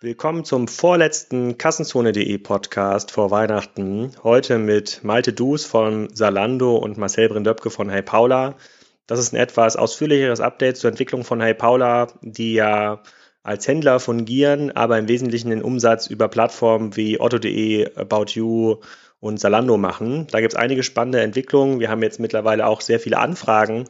Willkommen zum vorletzten Kassenzone.de Podcast vor Weihnachten. Heute mit Malte Dus von Salando und Marcel Brindöpke von Hey Paula. Das ist ein etwas ausführlicheres Update zur Entwicklung von Hey Paula, die ja als Händler fungieren, aber im Wesentlichen den Umsatz über Plattformen wie Otto.de, About You und Salando machen. Da gibt es einige spannende Entwicklungen. Wir haben jetzt mittlerweile auch sehr viele Anfragen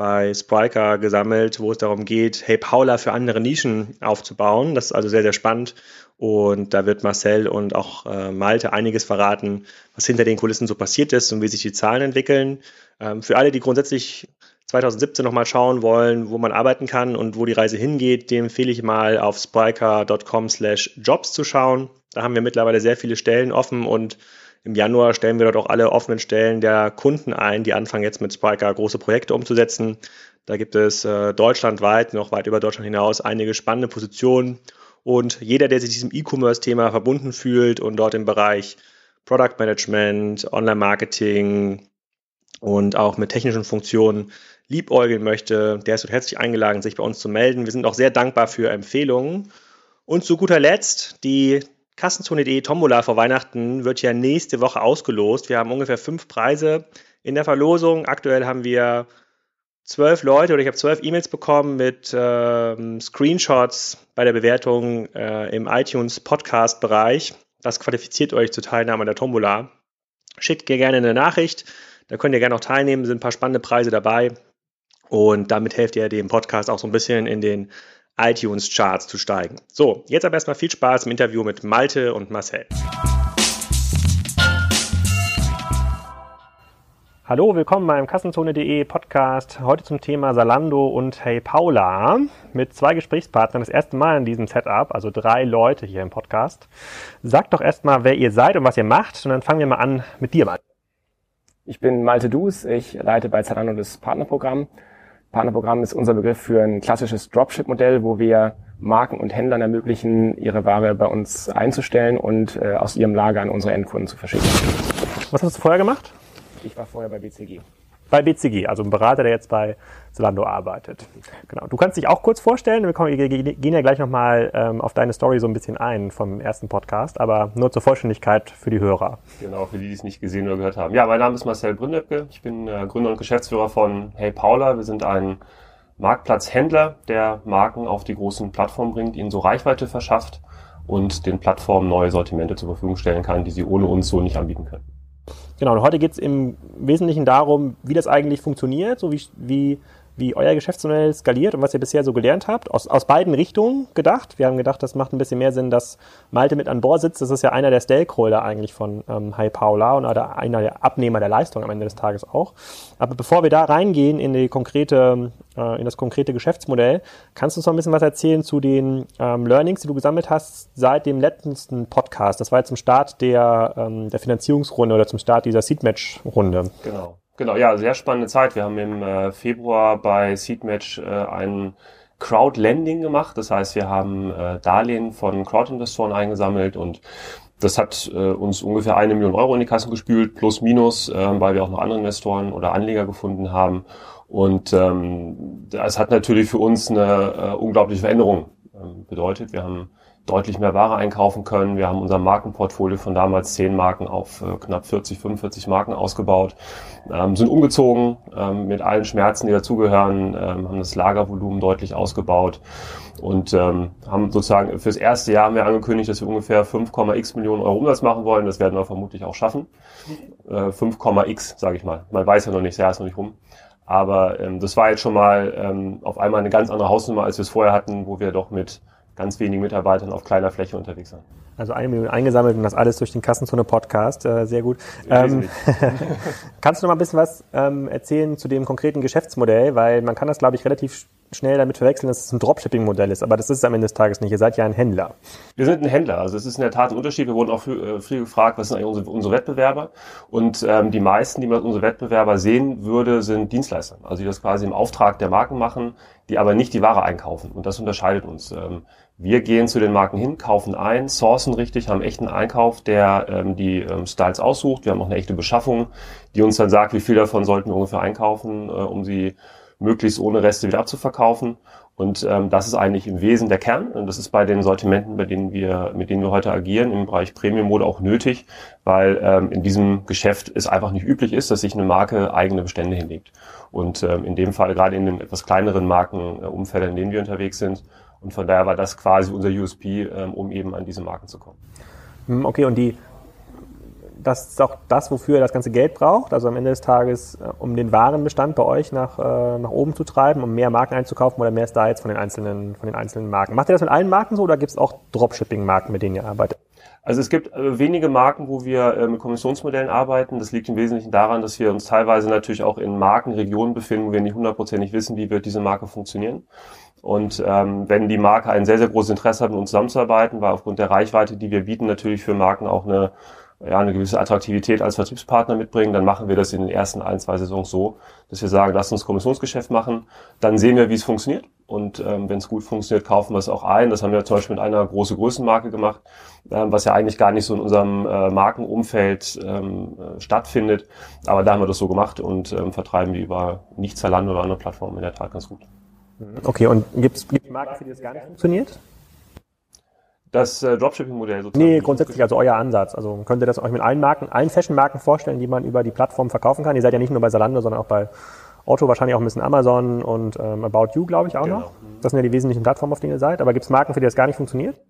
bei Spriker gesammelt, wo es darum geht, Hey Paula für andere Nischen aufzubauen. Das ist also sehr, sehr spannend. Und da wird Marcel und auch äh, Malte einiges verraten, was hinter den Kulissen so passiert ist und wie sich die Zahlen entwickeln. Ähm, für alle, die grundsätzlich 2017 nochmal schauen wollen, wo man arbeiten kann und wo die Reise hingeht, dem empfehle ich mal auf spriker.com slash jobs zu schauen. Da haben wir mittlerweile sehr viele Stellen offen und im Januar stellen wir dort auch alle offenen Stellen der Kunden ein, die anfangen jetzt mit Spriker große Projekte umzusetzen. Da gibt es äh, deutschlandweit, noch weit über Deutschland hinaus, einige spannende Positionen. Und jeder, der sich diesem E-Commerce-Thema verbunden fühlt und dort im Bereich Product Management, Online-Marketing und auch mit technischen Funktionen liebäugeln möchte, der ist herzlich eingeladen, sich bei uns zu melden. Wir sind auch sehr dankbar für Empfehlungen. Und zu guter Letzt die Kassenzone.de Tombola vor Weihnachten wird ja nächste Woche ausgelost. Wir haben ungefähr fünf Preise in der Verlosung. Aktuell haben wir zwölf Leute oder ich habe zwölf E-Mails bekommen mit ähm, Screenshots bei der Bewertung äh, im iTunes Podcast Bereich. Das qualifiziert euch zur Teilnahme an der Tombola. Schickt mir gerne eine Nachricht. Da könnt ihr gerne auch teilnehmen. Sind ein paar spannende Preise dabei. Und damit helft ihr dem Podcast auch so ein bisschen in den iTunes-Charts zu steigen. So, jetzt aber erstmal viel Spaß im Interview mit Malte und Marcel. Hallo, willkommen beim Kassenzone.de Podcast. Heute zum Thema Salando und Hey Paula mit zwei Gesprächspartnern. Das erste Mal in diesem Setup, also drei Leute hier im Podcast. Sagt doch erstmal, wer ihr seid und was ihr macht und dann fangen wir mal an mit dir, Malte. Ich bin Malte Dus, ich leite bei Zalando das Partnerprogramm Partnerprogramm ist unser Begriff für ein klassisches Dropship-Modell, wo wir Marken und Händlern ermöglichen, ihre Ware bei uns einzustellen und äh, aus ihrem Lager an unsere Endkunden zu verschicken. Was hast du vorher gemacht? Ich war vorher bei BCG. Bei BCG, also ein Berater, der jetzt bei Zalando arbeitet. Genau. Du kannst dich auch kurz vorstellen. Wir gehen ja gleich nochmal ähm, auf deine Story so ein bisschen ein vom ersten Podcast, aber nur zur Vollständigkeit für die Hörer. Genau, für die, die es nicht gesehen oder gehört haben. Ja, mein Name ist Marcel Brünnepke. Ich bin äh, Gründer und Geschäftsführer von Hey Paula. Wir sind ein Marktplatzhändler, der Marken auf die großen Plattformen bringt, ihnen so Reichweite verschafft und den Plattformen neue Sortimente zur Verfügung stellen kann, die sie ohne uns so nicht anbieten können. Genau, und heute geht es im Wesentlichen darum, wie das eigentlich funktioniert, so wie, wie wie euer Geschäftsmodell skaliert und was ihr bisher so gelernt habt. Aus, aus beiden Richtungen gedacht. Wir haben gedacht, das macht ein bisschen mehr Sinn, dass Malte mit an Bord sitzt. Das ist ja einer der Stakeholder eigentlich von ähm, Hi Paula und einer der Abnehmer der Leistung am Ende des Tages auch. Aber bevor wir da reingehen in die konkrete, äh, in das konkrete Geschäftsmodell, kannst du uns noch ein bisschen was erzählen zu den ähm, Learnings, die du gesammelt hast seit dem letzten Podcast. Das war jetzt zum Start der, ähm, der Finanzierungsrunde oder zum Start dieser Seedmatch-Runde. Genau. Genau, ja, sehr spannende Zeit. Wir haben im äh, Februar bei Seedmatch äh, ein Crowdlending gemacht. Das heißt, wir haben äh, Darlehen von Crowdinvestoren eingesammelt und das hat äh, uns ungefähr eine Million Euro in die Kassen gespült, plus minus, äh, weil wir auch noch andere Investoren oder Anleger gefunden haben. Und ähm, das hat natürlich für uns eine äh, unglaubliche Veränderung äh, bedeutet. Wir haben deutlich mehr Ware einkaufen können. Wir haben unser Markenportfolio von damals 10 Marken auf äh, knapp 40, 45 Marken ausgebaut, ähm, sind umgezogen ähm, mit allen Schmerzen, die dazugehören, ähm, haben das Lagervolumen deutlich ausgebaut und ähm, haben sozusagen fürs erste Jahr haben wir angekündigt, dass wir ungefähr 5,x Millionen Euro Umsatz machen wollen. Das werden wir vermutlich auch schaffen. Äh, 5,x, sage ich mal. Man weiß ja noch nicht, das Jahr ist noch nicht rum. Aber ähm, das war jetzt schon mal ähm, auf einmal eine ganz andere Hausnummer, als wir es vorher hatten, wo wir doch mit ganz wenigen Mitarbeitern auf kleiner Fläche unterwegs sein. Also eine Million eingesammelt und das alles durch den Kassenzone-Podcast. Äh, sehr gut. Ähm, kannst du noch mal ein bisschen was ähm, erzählen zu dem konkreten Geschäftsmodell? Weil man kann das, glaube ich, relativ schnell damit verwechseln, dass es ein Dropshipping-Modell ist. Aber das ist es am Ende des Tages nicht. Ihr seid ja ein Händler. Wir sind ein Händler. Also es ist in der Tat ein Unterschied. Wir wurden auch viel, viel gefragt, was sind eigentlich unsere, unsere Wettbewerber? Und ähm, die meisten, die man als unsere Wettbewerber sehen würde, sind Dienstleister. Also die das quasi im Auftrag der Marken machen, die aber nicht die Ware einkaufen. Und das unterscheidet uns. Ähm, wir gehen zu den Marken hin, kaufen ein, sourcen richtig, haben echten Einkauf, der ähm, die ähm, Styles aussucht. Wir haben auch eine echte Beschaffung, die uns dann sagt, wie viel davon sollten wir ungefähr einkaufen, äh, um sie möglichst ohne Reste wieder abzuverkaufen. Und ähm, das ist eigentlich im Wesen der Kern. Und das ist bei den Sortimenten, bei denen wir, mit denen wir heute agieren, im Bereich Premium-Mode auch nötig, weil ähm, in diesem Geschäft es einfach nicht üblich ist, dass sich eine Marke eigene Bestände hinlegt. Und ähm, in dem Fall gerade in den etwas kleineren Markenumfeldern, in denen wir unterwegs sind. Und von daher war das quasi unser USP, ähm, um eben an diese Marken zu kommen. Hm, okay, und die das ist auch das, wofür ihr das ganze Geld braucht. Also am Ende des Tages, äh, um den Warenbestand bei euch nach, äh, nach oben zu treiben, um mehr Marken einzukaufen oder mehr jetzt von den einzelnen, von den einzelnen Marken. Macht ihr das mit allen Marken so oder gibt es auch Dropshipping-Marken, mit denen ihr arbeitet? Also es gibt äh, wenige Marken, wo wir äh, mit Kommissionsmodellen arbeiten. Das liegt im Wesentlichen daran, dass wir uns teilweise natürlich auch in Markenregionen befinden, wo wir nicht hundertprozentig wissen, wie wird diese Marke funktionieren. Und ähm, wenn die Marke ein sehr, sehr großes Interesse hat, mit uns zusammenzuarbeiten, weil aufgrund der Reichweite, die wir bieten, natürlich für Marken auch eine ja, eine gewisse Attraktivität als Vertriebspartner mitbringen, dann machen wir das in den ersten ein, zwei Saisons so, dass wir sagen, lass uns Kommissionsgeschäft machen, dann sehen wir, wie es funktioniert und ähm, wenn es gut funktioniert, kaufen wir es auch ein. Das haben wir zum Beispiel mit einer großen Größenmarke gemacht, ähm, was ja eigentlich gar nicht so in unserem äh, Markenumfeld ähm, äh, stattfindet, aber da haben wir das so gemacht und ähm, vertreiben die über nicht oder andere Plattformen in der Tat ganz gut. Okay, und gibt es Marken, für die das gar nicht funktioniert? Das äh, Dropshipping-Modell sozusagen? Nee, grundsätzlich also euer Ansatz. Also könnt ihr das euch mit allen Marken, allen Fashion-Marken vorstellen, die man über die Plattform verkaufen kann? Ihr seid ja nicht nur bei Zalando, sondern auch bei Otto, wahrscheinlich auch ein bisschen Amazon und ähm, About You, glaube ich, auch genau. noch. Das sind ja die wesentlichen Plattformen, auf denen ihr seid. Aber gibt es Marken, für die das gar nicht funktioniert?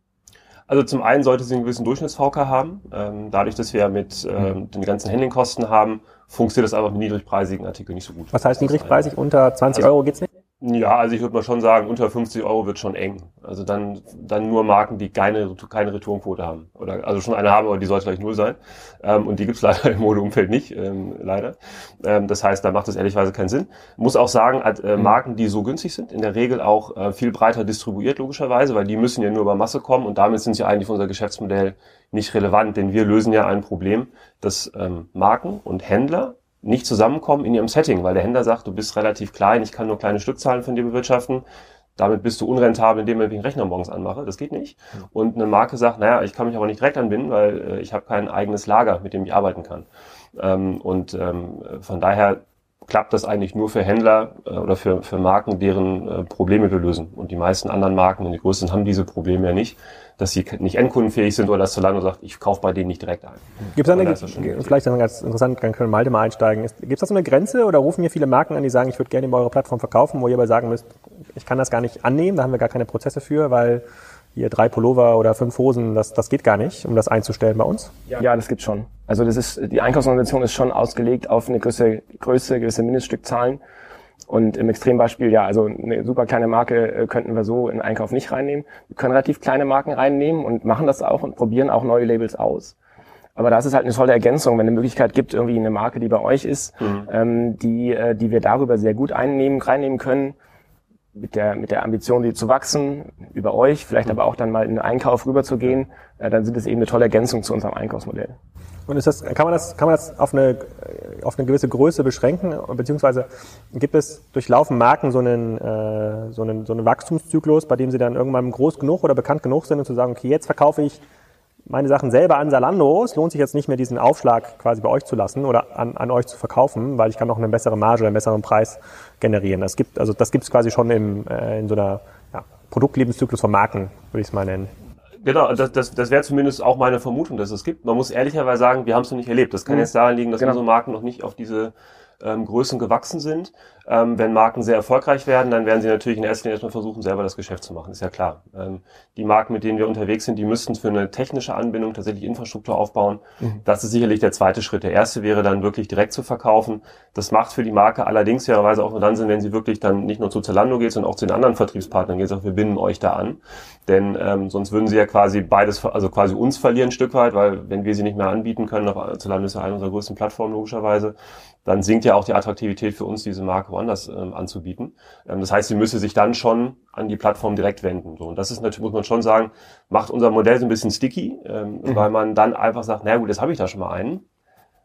Also zum einen sollte sie einen gewissen Durchschnitts-VK haben. Ähm, dadurch, dass wir mit ähm, den ganzen Handlingkosten haben, funktioniert das aber mit niedrigpreisigen Artikeln nicht so gut. Was heißt niedrigpreisig? Unter 20 also, Euro geht's nicht? Ja, also ich würde mal schon sagen, unter 50 Euro wird schon eng. Also dann, dann nur Marken, die keine, keine Returnquote haben. Oder also schon eine haben, aber die sollte vielleicht null sein. Ähm, und die gibt's leider im Modeumfeld nicht, ähm, leider. Ähm, das heißt, da macht es ehrlichweise keinen Sinn. Muss auch sagen, äh, mhm. Marken, die so günstig sind, in der Regel auch äh, viel breiter distribuiert, logischerweise, weil die müssen ja nur über Masse kommen und damit sind sie eigentlich für unser Geschäftsmodell nicht relevant, denn wir lösen ja ein Problem, dass ähm, Marken und Händler nicht zusammenkommen in ihrem Setting, weil der Händler sagt, du bist relativ klein, ich kann nur kleine Stückzahlen von dir bewirtschaften. Damit bist du unrentabel, indem ich den Rechner morgens anmache. Das geht nicht. Und eine Marke sagt, naja, ich kann mich aber nicht direkt anbinden, weil äh, ich habe kein eigenes Lager, mit dem ich arbeiten kann. Ähm, und ähm, von daher klappt das eigentlich nur für Händler äh, oder für, für Marken, deren äh, Probleme wir lösen. Und die meisten anderen Marken, und die größten, haben diese Probleme ja nicht dass sie nicht endkundenfähig sind oder dass Zalando sagt, ich kaufe bei denen nicht direkt ein. Gibt es eine, vielleicht dann ganz interessant, dann können Malte mal einsteigen. Gibt es da so eine Grenze oder rufen hier viele Marken an, die sagen, ich würde gerne über eure Plattform verkaufen, wo ihr aber sagen müsst, ich kann das gar nicht annehmen, da haben wir gar keine Prozesse für, weil hier drei Pullover oder fünf Hosen, das, das geht gar nicht, um das einzustellen bei uns? Ja, das gibt schon. Also das ist, die Einkaufsorganisation ist schon ausgelegt auf eine gewisse Größe, gewisse Mindeststückzahlen. Und im Extrembeispiel, ja, also eine super kleine Marke äh, könnten wir so in Einkauf nicht reinnehmen. Wir können relativ kleine Marken reinnehmen und machen das auch und probieren auch neue Labels aus. Aber das ist halt eine tolle Ergänzung, wenn eine Möglichkeit gibt, irgendwie eine Marke, die bei euch ist, mhm. ähm, die, äh, die wir darüber sehr gut einnehmen, reinnehmen können, mit der, mit der Ambition, die zu wachsen, über euch, vielleicht mhm. aber auch dann mal in den Einkauf rüberzugehen, äh, dann sind es eben eine tolle Ergänzung zu unserem Einkaufsmodell. Und ist das, kann man das, kann man das auf eine, auf eine gewisse Größe beschränken? Beziehungsweise gibt es durchlaufen Marken so einen, äh, so einen, so einen Wachstumszyklus, bei dem sie dann irgendwann groß genug oder bekannt genug sind, um zu sagen, okay, jetzt verkaufe ich meine Sachen selber an Salando. Es lohnt sich jetzt nicht mehr, diesen Aufschlag quasi bei euch zu lassen oder an, an euch zu verkaufen, weil ich kann noch eine bessere Marge oder einen besseren Preis generieren. Das gibt, also das gibt es quasi schon im, äh, in so einer ja, Produktlebenszyklus von Marken, würde ich es mal nennen. Genau, das, das, das wäre zumindest auch meine Vermutung, dass es gibt. Man muss ehrlicherweise sagen, wir haben es noch nicht erlebt. Das kann mhm. jetzt daran liegen, dass genau. unsere Marken noch nicht auf diese ähm, Größen gewachsen sind. Ähm, wenn Marken sehr erfolgreich werden, dann werden sie natürlich in erster Linie erstmal versuchen, selber das Geschäft zu machen, ist ja klar. Ähm, die Marken, mit denen wir unterwegs sind, die müssten für eine technische Anbindung tatsächlich Infrastruktur aufbauen. Mhm. Das ist sicherlich der zweite Schritt. Der erste wäre dann wirklich direkt zu verkaufen. Das macht für die Marke allerdings fairerweise auch nur dann Sinn, wenn sie wirklich dann nicht nur zu Zalando geht, sondern auch zu den anderen Vertriebspartnern geht, sagt, wir binden euch da an. Denn ähm, sonst würden sie ja quasi beides, also quasi uns verlieren ein Stück weit, weil wenn wir sie nicht mehr anbieten können, auf Zalando ist ja eine unserer größten Plattformen logischerweise, dann sinkt ja auch die Attraktivität für uns, diese Marke woanders ähm, anzubieten. Ähm, das heißt, sie müsse sich dann schon an die Plattform direkt wenden. So, und das ist natürlich, muss man schon sagen, macht unser Modell so ein bisschen sticky, ähm, mhm. weil man dann einfach sagt, na gut, jetzt habe ich da schon mal einen.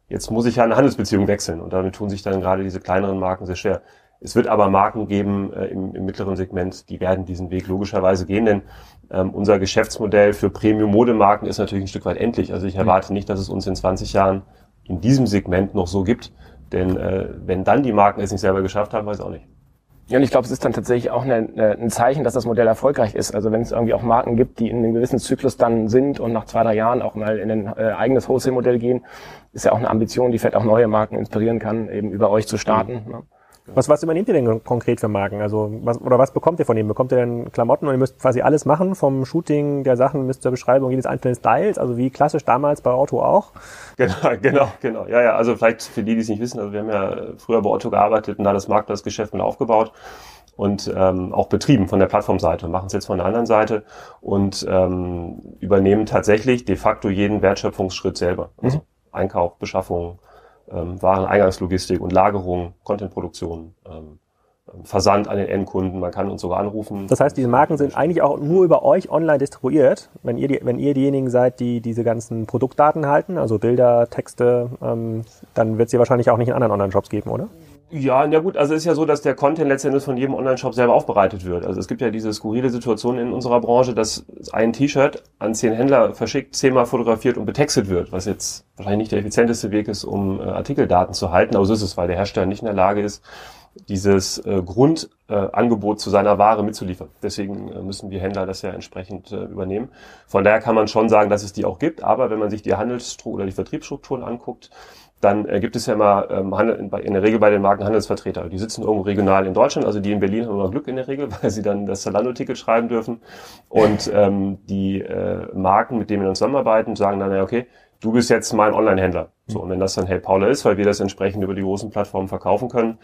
Jetzt muss ich ja eine Handelsbeziehung wechseln. Und damit tun sich dann gerade diese kleineren Marken sehr schwer. Es wird aber Marken geben äh, im, im, mittleren Segment, die werden diesen Weg logischerweise gehen, denn ähm, unser Geschäftsmodell für Premium-Modemarken ist natürlich ein Stück weit endlich. Also ich mhm. erwarte nicht, dass es uns in 20 Jahren in diesem Segment noch so gibt. Denn äh, wenn dann die Marken es nicht selber geschafft haben, weiß ich auch nicht. Ja, und ich glaube, es ist dann tatsächlich auch eine, eine, ein Zeichen, dass das Modell erfolgreich ist. Also wenn es irgendwie auch Marken gibt, die in einem gewissen Zyklus dann sind und nach zwei, drei Jahren auch mal in ein äh, eigenes Wholesale-Modell gehen, ist ja auch eine Ambition, die vielleicht auch neue Marken inspirieren kann, eben über euch zu starten. Mhm. Ne? Was, was übernehmt ihr denn konkret für Marken? Also, was, oder was bekommt ihr von denen? Bekommt ihr denn Klamotten und ihr müsst quasi alles machen, vom Shooting der Sachen bis zur Beschreibung jedes einzelnen Styles, also wie klassisch damals bei Otto auch? Genau, genau, genau. Ja, ja, also vielleicht für die, die es nicht wissen, also wir haben ja früher bei Otto gearbeitet und da das Marktplatzgeschäft mit aufgebaut und ähm, auch betrieben von der Plattformseite und machen es jetzt von der anderen Seite und ähm, übernehmen tatsächlich de facto jeden Wertschöpfungsschritt selber. Also mhm. Einkauf, Beschaffung, ähm, Wareneingangslogistik und Lagerung, Contentproduktion, ähm, ähm, Versand an den Endkunden, man kann uns sogar anrufen. Das heißt, diese Marken sind eigentlich auch nur über euch online distribuiert, wenn ihr, die, wenn ihr diejenigen seid, die diese ganzen Produktdaten halten, also Bilder, Texte, ähm, dann wird es sie wahrscheinlich auch nicht in anderen Online-Shops geben, oder? Ja, na gut, also ist ja so, dass der Content letztendlich von jedem Online-Shop selber aufbereitet wird. Also es gibt ja diese skurrile Situation in unserer Branche, dass ein T-Shirt an zehn Händler verschickt, zehnmal fotografiert und betextet wird, was jetzt wahrscheinlich nicht der effizienteste Weg ist, um äh, Artikeldaten zu halten, aber so ist es, weil der Hersteller nicht in der Lage ist, dieses äh, Grundangebot äh, zu seiner Ware mitzuliefern. Deswegen äh, müssen wir Händler das ja entsprechend äh, übernehmen. Von daher kann man schon sagen, dass es die auch gibt, aber wenn man sich die Handelsstruktur oder die Vertriebsstrukturen anguckt, dann äh, gibt es ja immer ähm, Handel, in der Regel bei den Marken Handelsvertreter. Die sitzen irgendwo regional in Deutschland, also die in Berlin haben immer Glück in der Regel, weil sie dann das Zalando-Ticket schreiben dürfen. Und ähm, die äh, Marken, mit denen wir dann zusammenarbeiten, sagen dann, ja, okay, du bist jetzt mein Online-Händler. So, und wenn das dann Hey Paula ist, weil wir das entsprechend über die großen Plattformen verkaufen können,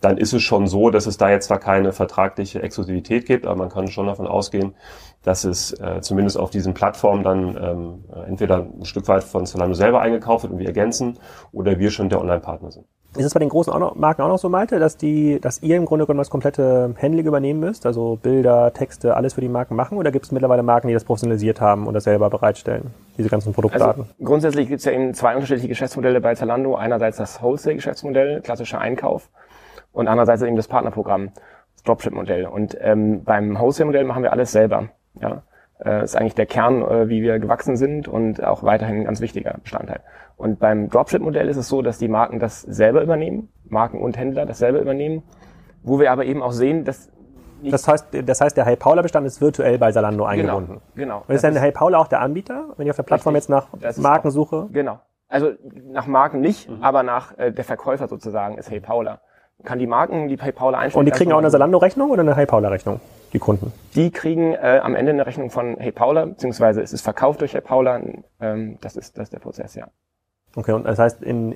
dann ist es schon so, dass es da jetzt zwar keine vertragliche Exklusivität gibt, aber man kann schon davon ausgehen, dass es äh, zumindest auf diesen Plattformen dann ähm, entweder ein Stück weit von Zalando selber eingekauft wird und wir ergänzen oder wir schon der Online-Partner sind. Ist es bei den großen Marken auch noch so, Malte, dass die, dass ihr im Grunde genommen das komplette Handling übernehmen müsst, also Bilder, Texte, alles für die Marken machen, oder gibt es mittlerweile Marken, die das professionalisiert haben und das selber bereitstellen, diese ganzen Produktdaten? Also grundsätzlich gibt es ja eben zwei unterschiedliche Geschäftsmodelle bei Zalando. Einerseits das Wholesale-Geschäftsmodell, klassischer Einkauf, und andererseits eben das Partnerprogramm, das Dropship-Modell. Und ähm, beim Wholesale-Modell machen wir alles selber. Ja, äh, ist eigentlich der Kern, äh, wie wir gewachsen sind und auch weiterhin ein ganz wichtiger Bestandteil. Und beim Dropship-Modell ist es so, dass die Marken das selber übernehmen, Marken und Händler das selber übernehmen, wo wir aber eben auch sehen, dass das heißt, das heißt, der Hey Paula Bestand ist virtuell bei Salando genau, eingebunden. Genau. genau. Und ist dann der Hey Paula auch der Anbieter, wenn ich auf der Plattform richtig, jetzt nach Marken suche? Genau. Also nach Marken nicht, mhm. aber nach äh, der Verkäufer sozusagen ist Hey Paula. Kann die Marken die Hey Paula einstellen. Und die kriegen auch eine Salando-Rechnung oder eine Hey Paula-Rechnung? die Kunden? Die kriegen äh, am Ende eine Rechnung von Hey Paula, beziehungsweise es ist verkauft durch Hey Paula. Ähm, das, ist, das ist der Prozess, ja. Okay, und das heißt, in,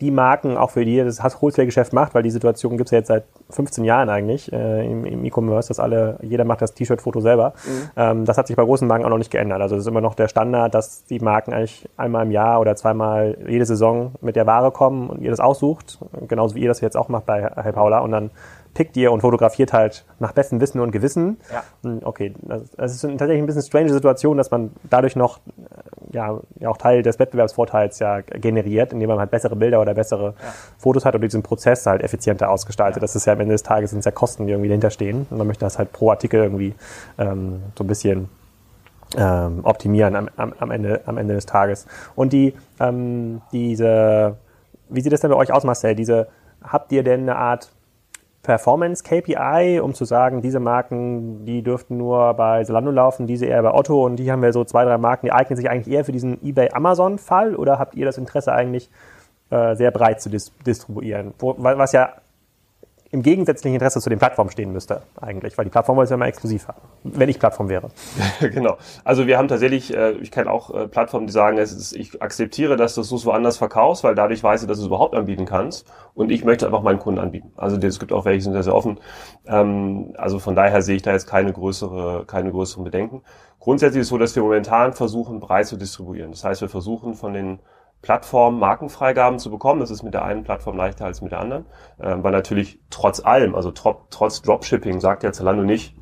die Marken, auch für die ihr das Wholesale-Geschäft macht, weil die Situation gibt's ja jetzt seit 15 Jahren eigentlich äh, im, im E-Commerce, dass alle, jeder macht das T-Shirt-Foto selber. Mhm. Ähm, das hat sich bei großen Marken auch noch nicht geändert. Also es ist immer noch der Standard, dass die Marken eigentlich einmal im Jahr oder zweimal jede Saison mit der Ware kommen und ihr das aussucht, genauso wie ihr das jetzt auch macht bei Hey Paula und dann pickt ihr und fotografiert halt nach bestem Wissen und Gewissen. Ja. Hm, okay, das, das ist tatsächlich ein bisschen strange Situation, dass man dadurch noch äh, ja, ja auch Teil des Wettbewerbsvorteils ja generiert, indem man halt bessere Bilder oder bessere ja. Fotos hat und diesen Prozess halt effizienter ausgestaltet. Ja. Das ist ja am Ende des Tages sind ja Kosten, die irgendwie dahinter stehen. Und man möchte das halt pro Artikel irgendwie ähm, so ein bisschen ähm, optimieren am, am, am, Ende, am Ende des Tages. Und die, ähm, diese, wie sieht das denn bei euch aus, Marcel? Diese, habt ihr denn eine Art Performance KPI, um zu sagen, diese Marken, die dürften nur bei Zalando laufen, diese eher bei Otto und die haben wir so zwei, drei Marken, die eignen sich eigentlich eher für diesen eBay-Amazon-Fall oder habt ihr das Interesse eigentlich äh, sehr breit zu dis distribuieren? Wo, was ja im gegensätzlichen Interesse zu den Plattformen stehen müsste, eigentlich, weil die Plattform wollte es ja mal exklusiv haben, wenn ich Plattform wäre. genau. Also wir haben tatsächlich, äh, ich kenne auch äh, Plattformen, die sagen, ist, ich akzeptiere, dass du es woanders verkaufst, weil dadurch weiß ich, dass du es überhaupt anbieten kannst und ich möchte einfach meinen Kunden anbieten. Also es gibt auch welche, die sind sehr, sehr offen. Ähm, also von daher sehe ich da jetzt keine größere, keine größeren Bedenken. Grundsätzlich ist es so, dass wir momentan versuchen, breit zu distribuieren. Das heißt, wir versuchen von den Plattform Markenfreigaben zu bekommen. Das ist mit der einen Plattform leichter als mit der anderen. Ähm, weil natürlich trotz allem, also tro trotz Dropshipping, sagt ja Zalando nicht,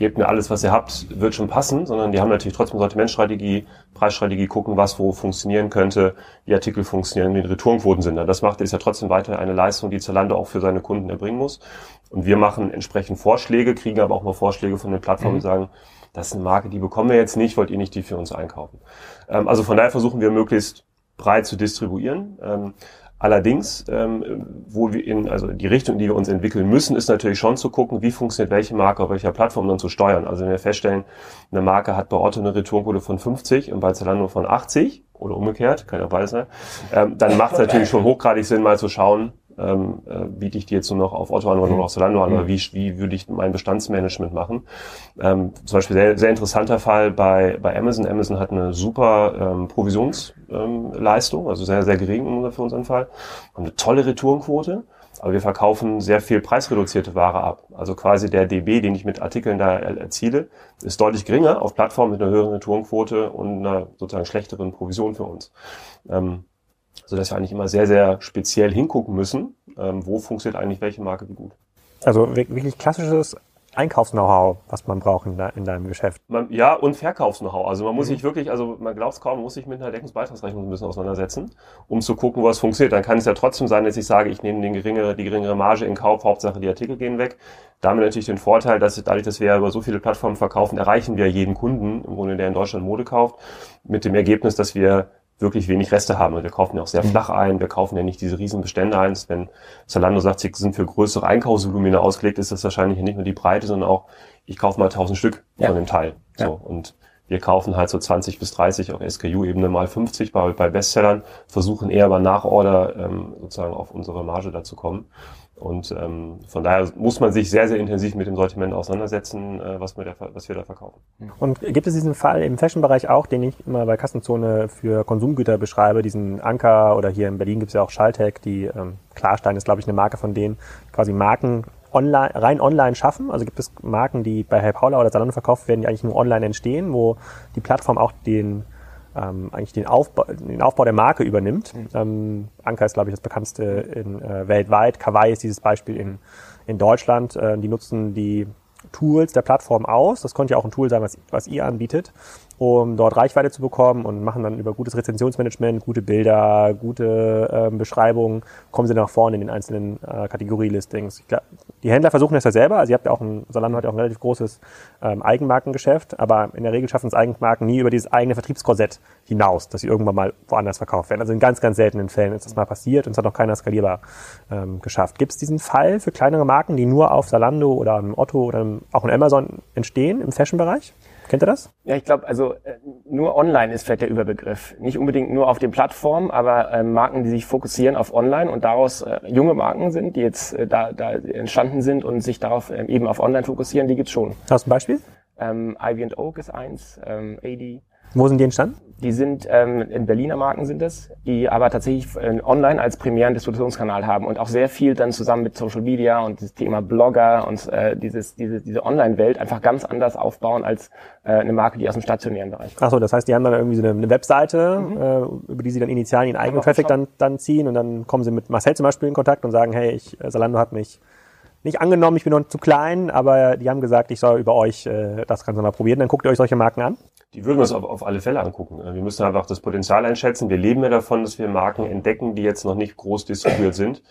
gebt mir alles, was ihr habt, wird schon passen, sondern die haben natürlich trotzdem Sortimentstrategie, Preisstrategie, gucken, was wo funktionieren könnte, wie Artikel funktionieren, wie die Retourenquoten sind. Das macht ist ja trotzdem weiter eine Leistung, die Zalando auch für seine Kunden erbringen muss. Und wir machen entsprechend Vorschläge, kriegen aber auch mal Vorschläge von den Plattformen, mhm. die sagen, das ist eine Marke, die bekommen wir jetzt nicht, wollt ihr nicht die für uns einkaufen. Ähm, also von daher versuchen wir möglichst breit zu distribuieren. Ähm, Allerdings, ähm, wo wir in, also die Richtung, die wir uns entwickeln müssen, ist natürlich schon zu gucken, wie funktioniert welche Marke auf welcher Plattform dann zu steuern. Also wenn wir feststellen, eine Marke hat bei Otto eine Retourenquote von 50 und bei Zalando von 80 oder umgekehrt, kann ja beides sein, ähm, dann macht es natürlich schon hochgradig Sinn, mal zu schauen, ähm, äh, biete ich die jetzt nur noch auf Otto an oder nur noch auf Zalando an, oder wie, wie würde ich mein Bestandsmanagement machen. Ähm, zum Beispiel sehr, sehr interessanter Fall bei, bei Amazon. Amazon hat eine super ähm, Provisionsleistung, ähm, also sehr, sehr gering für unseren Fall, haben eine tolle Retourenquote. Aber wir verkaufen sehr viel preisreduzierte Ware ab. Also quasi der DB, den ich mit Artikeln da erziele, ist deutlich geringer auf Plattformen mit einer höheren Retourenquote und einer sozusagen schlechteren Provision für uns. Ähm, so dass wir eigentlich immer sehr, sehr speziell hingucken müssen, ähm, wo funktioniert eigentlich welche Marke wie gut. Also wirklich klassisches Einkaufs-Know-how, was man braucht in, de in deinem Geschäft. Man, ja, und Verkaufs-Know-how. Also man muss mhm. sich wirklich, also man glaubt es kaum, man muss sich mit einer Deckungsbeitragsrechnung ein bisschen auseinandersetzen, um zu gucken, was funktioniert. Dann kann es ja trotzdem sein, dass ich sage, ich nehme den geringere, die geringere Marge in Kauf, Hauptsache die Artikel gehen weg. Damit natürlich den Vorteil, dass dadurch, dass wir über so viele Plattformen verkaufen, erreichen wir jeden Kunden, im Grunde, der in Deutschland Mode kauft, mit dem Ergebnis, dass wir wirklich wenig Reste haben. Und wir kaufen ja auch sehr mhm. flach ein. Wir kaufen ja nicht diese riesen Bestände ein. Wenn Zalando sagt, sie sind für größere Einkaufsvolumina ausgelegt, ist das wahrscheinlich nicht nur die Breite, sondern auch, ich kaufe mal 1000 Stück ja. von dem Teil. So. Ja. Und wir kaufen halt so 20 bis 30 auf SKU-Ebene mal 50 bei, bei Bestsellern, versuchen eher bei Nachorder ähm, sozusagen auf unsere Marge da zu kommen. Und ähm, von daher muss man sich sehr, sehr intensiv mit dem Sortiment auseinandersetzen, äh, was, wir da, was wir da verkaufen. Und gibt es diesen Fall im Fashion-Bereich auch, den ich immer bei Kassenzone für Konsumgüter beschreibe, diesen Anker oder hier in Berlin gibt es ja auch Schalltech, die ähm, Klarstein ist, glaube ich, eine Marke von denen, quasi Marken online, rein online schaffen. Also gibt es Marken, die bei Hey Paula oder Zalando verkauft werden, die eigentlich nur online entstehen, wo die Plattform auch den ähm, eigentlich den Aufbau, den Aufbau der Marke übernimmt. Mhm. Ähm, Anker ist, glaube ich, das bekannteste in, äh, weltweit. Kawaii ist dieses Beispiel in, in Deutschland. Äh, die nutzen die Tools der Plattform aus. Das könnte ja auch ein Tool sein, was, was ihr anbietet um dort Reichweite zu bekommen und machen dann über gutes Rezensionsmanagement, gute Bilder, gute ähm, Beschreibungen, kommen sie nach vorne in den einzelnen äh, Kategorielistings. Die Händler versuchen das ja selber, also ihr habt ja auch ein, Salando hat ja auch ein relativ großes ähm, Eigenmarkengeschäft, aber in der Regel schaffen es Eigenmarken nie über dieses eigene Vertriebskorsett hinaus, dass sie irgendwann mal woanders verkauft werden. Also in ganz, ganz seltenen Fällen ist das mal passiert und es hat noch keiner skalierbar ähm, geschafft. Gibt es diesen Fall für kleinere Marken, die nur auf Salando oder einem Otto oder auch in Amazon entstehen im Fashion-Bereich? Kennt ihr das? Ja, ich glaube, also äh, nur online ist vielleicht der Überbegriff. Nicht unbedingt nur auf den Plattformen, aber äh, Marken, die sich fokussieren auf online und daraus äh, junge Marken sind, die jetzt äh, da, da entstanden sind und sich darauf äh, eben auf online fokussieren, die gibt's schon. Hast du ein Beispiel? Ähm, Ivy and Oak ist eins, ähm, AD. Wo sind die entstanden? Die sind ähm, in Berliner Marken sind es, die aber tatsächlich äh, online als primären Distributionskanal haben und auch sehr viel dann zusammen mit Social Media und das Thema Blogger und äh, dieses, diese, diese Online-Welt einfach ganz anders aufbauen als äh, eine Marke, die aus dem stationären Bereich kommt. Achso, das heißt, die haben dann irgendwie so eine, eine Webseite, mhm. äh, über die sie dann initial ihren eigenen Traffic dann, dann ziehen und dann kommen sie mit Marcel zum Beispiel in Kontakt und sagen, hey, ich, äh, Salando hat mich nicht angenommen, ich bin noch zu klein, aber die haben gesagt, ich soll über euch äh, das Ganze mal probieren. Dann guckt ihr euch solche Marken an? Die würden wir uns auf, auf alle Fälle angucken. Wir müssen einfach das Potenzial einschätzen. Wir leben ja davon, dass wir Marken entdecken, die jetzt noch nicht groß distribuiert sind.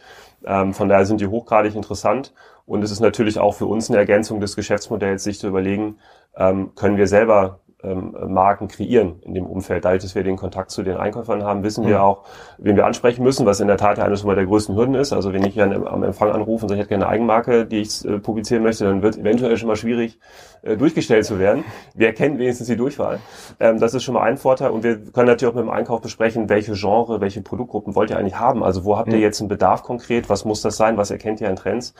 Ähm, von daher sind die hochgradig interessant. Und es ist natürlich auch für uns eine Ergänzung des Geschäftsmodells, sich zu überlegen, ähm, können wir selber ähm, Marken kreieren in dem Umfeld. Dadurch, dass wir den Kontakt zu den Einkäufern haben, wissen wir mhm. auch, wen wir ansprechen müssen, was in der Tat eines der größten Hürden ist. Also wenn ich hier am Empfang anrufe und sage, ich hätte gerne eine Eigenmarke, die ich äh, publizieren möchte, dann wird eventuell schon mal schwierig, äh, durchgestellt zu werden. Wir erkennen wenigstens die Durchwahl. Ähm, das ist schon mal ein Vorteil. Und wir können natürlich auch mit dem Einkauf besprechen, welche Genre, welche Produktgruppen wollt ihr eigentlich haben. Also wo habt ihr mhm. jetzt einen Bedarf konkret? Was muss das sein? Was erkennt ihr an Trends?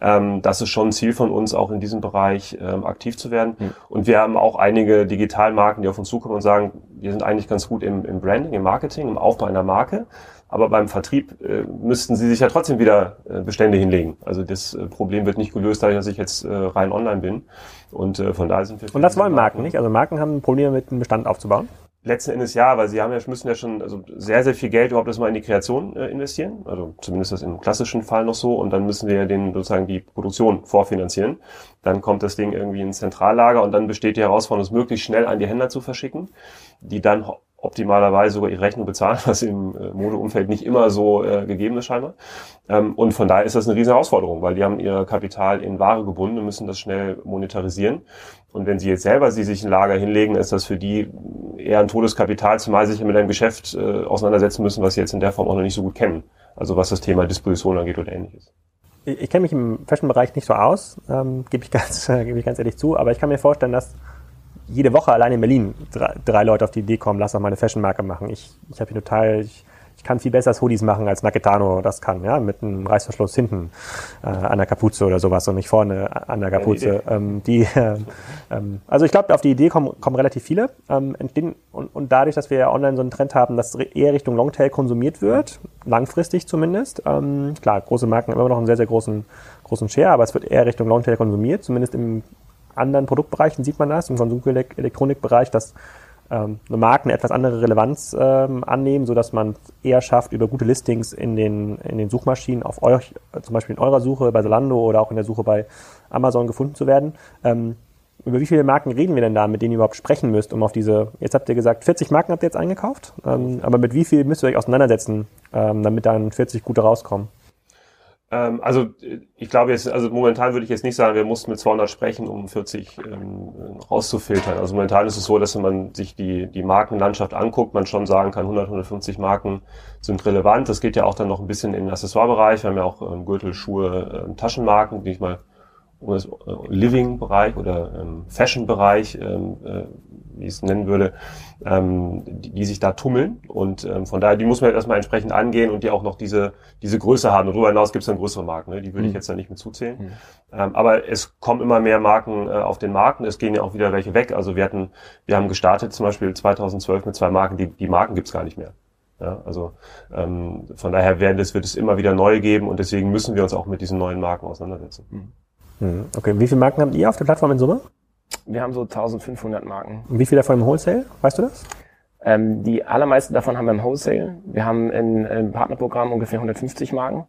Ähm, das ist schon ein Ziel von uns, auch in diesem Bereich ähm, aktiv zu werden. Mhm. Und wir haben auch einige Digitalmarken, die auf uns zukommen und sagen, wir sind eigentlich ganz gut im, im Branding, im Marketing, im Aufbau einer Marke. Aber beim Vertrieb äh, müssten sie sich ja trotzdem wieder äh, Bestände hinlegen. Also das äh, Problem wird nicht gelöst, dadurch, dass ich jetzt äh, rein online bin. Und äh, von daher sind wir. Und das wollen Marken nicht? Also Marken haben ein Problem mit einem Bestand aufzubauen? Letzten Endes ja, weil sie haben ja, müssen ja schon also sehr, sehr viel Geld überhaupt erstmal in die Kreation äh, investieren. Also zumindest das im klassischen Fall noch so. Und dann müssen wir ja den sozusagen die Produktion vorfinanzieren. Dann kommt das Ding irgendwie ins Zentrallager und dann besteht die Herausforderung, es möglichst schnell an die Händler zu verschicken, die dann optimalerweise sogar ihre Rechnung bezahlen, was im äh, Modeumfeld nicht immer so äh, gegeben ist scheinbar. Ähm, und von daher ist das eine riesige Herausforderung, weil die haben ihr Kapital in Ware gebunden und müssen das schnell monetarisieren. Und wenn sie jetzt selber sie sich ein Lager hinlegen, ist das für die eher ein Todeskapital, zumal sie sich mit einem Geschäft äh, auseinandersetzen müssen, was sie jetzt in der Form auch noch nicht so gut kennen. Also was das Thema Disposition angeht oder ähnliches. Ich, ich kenne mich im Fashion-Bereich nicht so aus, ähm, gebe ich, ganz, äh, geb ich ganz ehrlich zu, aber ich kann mir vorstellen, dass jede Woche allein in Berlin drei, drei Leute auf die Idee kommen, lass doch mal eine Fashion-Marke machen. Ich, ich habe hier total, ich, ich kann viel besser Hoodies machen, als Naketano das kann, ja, mit einem Reißverschluss hinten äh, an der Kapuze oder sowas und nicht vorne an der Kapuze. Ähm, die, äh, ähm, also ich glaube, auf die Idee kommen, kommen relativ viele ähm, entstehen und, und dadurch, dass wir ja online so einen Trend haben, dass eher Richtung Longtail konsumiert wird, langfristig zumindest. Ähm, klar, große Marken haben immer noch einen sehr, sehr großen, großen Share, aber es wird eher Richtung Longtail konsumiert, zumindest im anderen Produktbereichen sieht man das, im Konsum-Elektronikbereich, dass ähm, Marken etwas andere Relevanz ähm, annehmen, so dass man eher schafft, über gute Listings in den, in den Suchmaschinen auf euch, zum Beispiel in eurer Suche bei Zalando oder auch in der Suche bei Amazon gefunden zu werden. Ähm, über wie viele Marken reden wir denn da, mit denen ihr überhaupt sprechen müsst, um auf diese, jetzt habt ihr gesagt, 40 Marken habt ihr jetzt eingekauft, ähm, aber mit wie viel müsst ihr euch auseinandersetzen, ähm, damit dann 40 gute rauskommen? Ähm, also ich glaube jetzt, also momentan würde ich jetzt nicht sagen, wir mussten mit 200 sprechen, um 40 ähm, rauszufiltern. Also momentan ist es so, dass wenn man sich die, die Markenlandschaft anguckt, man schon sagen kann, 100, 150 Marken sind relevant. Das geht ja auch dann noch ein bisschen in den Accessoire-Bereich. Wir haben ja auch ähm, Gürtel, Schuhe, ähm, Taschenmarken, die ich mal um das äh, Living-Bereich oder ähm, Fashion-Bereich, ähm, äh, wie ich es nennen würde, ähm, die, die sich da tummeln. Und ähm, von daher, die muss man jetzt erstmal entsprechend angehen und die auch noch diese, diese Größe haben. Und darüber hinaus gibt es dann größere Marken, ne? die würde mhm. ich jetzt da nicht mit zuzählen. Mhm. Ähm, aber es kommen immer mehr Marken äh, auf den Markt und es gehen ja auch wieder welche weg. Also wir hatten, wir haben gestartet zum Beispiel 2012 mit zwei Marken, die, die Marken gibt's gar nicht mehr. Ja, also ähm, von daher werden das, wird es immer wieder neue geben und deswegen müssen wir uns auch mit diesen neuen Marken auseinandersetzen. Mhm. Hm, okay, wie viele Marken habt ihr auf der Plattform in Summe? Wir haben so 1500 Marken. Und wie viele davon im Wholesale? Weißt du das? Ähm, die allermeisten davon haben wir im Wholesale. Wir haben in, im Partnerprogramm ungefähr 150 Marken.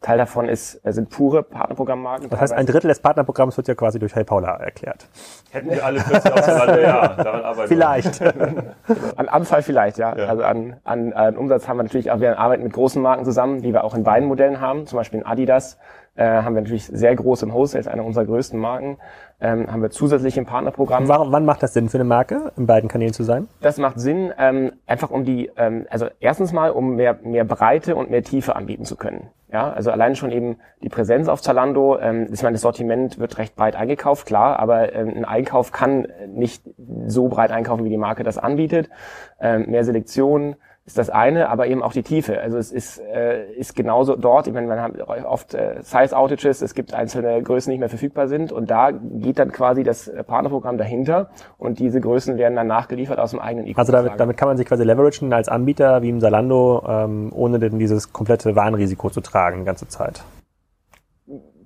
Teil davon ist, äh, sind pure Partnerprogrammmarken. Das heißt, ein Drittel des Partnerprogramms wird ja quasi durch Hey Paula erklärt. Hätten wir alle 40 auseinander, ja, daran arbeiten Vielleicht. an Anzahl vielleicht, ja. ja. Also an, an, an Umsatz haben wir natürlich auch, wir arbeiten mit großen Marken zusammen, die wir auch in beiden Modellen haben, zum Beispiel in Adidas äh, haben wir natürlich sehr groß im Wholesale, ist eine unserer größten Marken. Ähm, haben wir zusätzlich im Partnerprogramm. Warum, wann macht das Sinn für eine Marke, in beiden Kanälen zu sein? Das macht Sinn, ähm, einfach um die, ähm, also erstens mal, um mehr, mehr Breite und mehr Tiefe anbieten zu können. Ja, also allein schon eben die Präsenz auf Zalando. Ähm, ich meine, das Sortiment wird recht breit eingekauft, klar, aber ähm, ein Einkauf kann nicht so breit einkaufen, wie die Marke das anbietet. Ähm, mehr Selektion, ist das eine, aber eben auch die Tiefe. Also es ist, äh, ist genauso dort, ich meine, man hat oft äh, Size-Outages, es gibt einzelne Größen, die nicht mehr verfügbar sind und da geht dann quasi das Partnerprogramm dahinter und diese Größen werden dann nachgeliefert aus dem eigenen e Also damit, damit kann man sich quasi leveragen als Anbieter wie im Salando, ähm, ohne denn dieses komplette Warnrisiko zu tragen die ganze Zeit.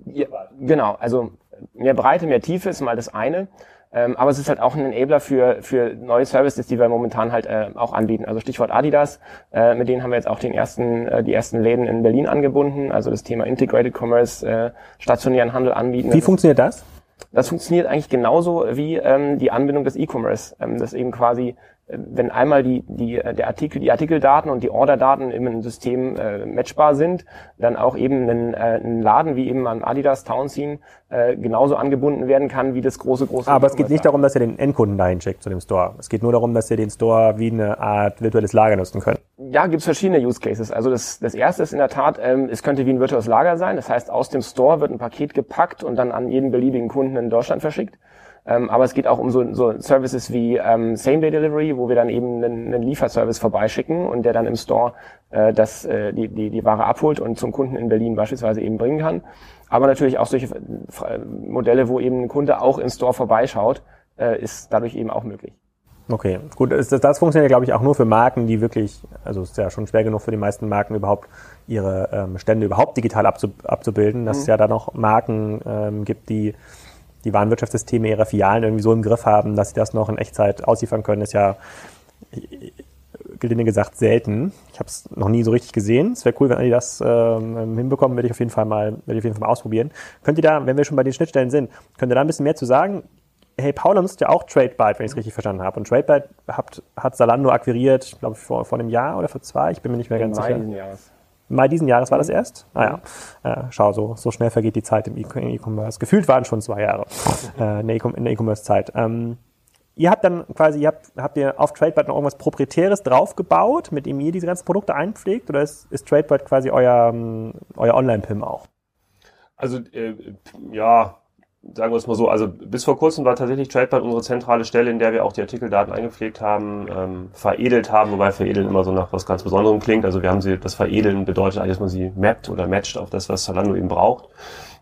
Ja, genau, also mehr Breite, mehr Tiefe ist mal das eine. Ähm, aber es ist halt auch ein Enabler für, für neue Services, die wir momentan halt äh, auch anbieten. Also Stichwort Adidas, äh, mit denen haben wir jetzt auch den ersten, äh, die ersten Läden in Berlin angebunden. Also das Thema Integrated Commerce, äh, stationären Handel anbieten. Wie funktioniert das? Das funktioniert eigentlich genauso wie ähm, die Anbindung des E-Commerce. Ähm, das eben quasi wenn einmal die, die, der Artikel, die Artikeldaten und die Orderdaten im System äh, matchbar sind, dann auch eben ein, äh, ein Laden wie eben an Adidas Townsend äh, genauso angebunden werden kann wie das große, große. Aber es geht nicht darum, dass ihr den Endkunden dahin schickt zu dem Store. Es geht nur darum, dass ihr den Store wie eine Art virtuelles Lager nutzen könnt. Ja, gibt's verschiedene Use Cases. Also das, das erste ist in der Tat, ähm, es könnte wie ein virtuelles Lager sein. Das heißt, aus dem Store wird ein Paket gepackt und dann an jeden beliebigen Kunden in Deutschland verschickt. Ähm, aber es geht auch um so, so Services wie ähm, Same-Day-Delivery, wo wir dann eben einen, einen Lieferservice vorbeischicken und der dann im Store äh, das, äh, die, die, die Ware abholt und zum Kunden in Berlin beispielsweise eben bringen kann. Aber natürlich auch solche äh, Modelle, wo eben ein Kunde auch im Store vorbeischaut, äh, ist dadurch eben auch möglich. Okay, gut. Das, das funktioniert, glaube ich, auch nur für Marken, die wirklich, also es ist ja schon schwer genug für die meisten Marken überhaupt ihre ähm, Stände überhaupt digital abzubilden, dass mhm. es ja da noch Marken ähm, gibt, die die Warenwirtschaftssysteme ihrer Filialen irgendwie so im Griff haben, dass sie das noch in Echtzeit ausliefern können, ist ja gelinde gesagt selten. Ich habe es noch nie so richtig gesehen. Es wäre cool, wenn die das ähm, hinbekommen, werde ich auf jeden Fall mal, werde ich auf jeden Fall mal ausprobieren. Könnt ihr da, wenn wir schon bei den Schnittstellen sind, könnt ihr da ein bisschen mehr zu sagen? Hey, Paula nutzt ja auch TradeByte, wenn ich es richtig verstanden habe. Und TradeByte hat, Salando akquiriert, ich glaube vor, vor einem Jahr oder vor zwei, ich bin mir nicht mehr ganz sicher. Jahres. Mai diesen Jahres war das mhm. erst? Ah ja. Äh, schau, so, so schnell vergeht die Zeit im E-Commerce. Gefühlt waren schon zwei Jahre äh, in der E-Commerce-Zeit. Ähm, ihr habt dann quasi, ihr habt, habt ihr auf TradeByte noch irgendwas Proprietäres draufgebaut, mit dem ihr diese ganzen Produkte einpflegt, oder ist, ist TradeByte quasi euer, ähm, euer Online-PIM auch? Also äh, ja, sagen wir es mal so, also bis vor kurzem war tatsächlich TradePad unsere zentrale Stelle, in der wir auch die Artikeldaten eingepflegt haben, ähm, veredelt haben, wobei veredeln immer so nach was ganz Besonderem klingt. Also wir haben sie, das Veredeln bedeutet eigentlich, dass man sie mappt oder matcht auf das, was Zalando eben braucht.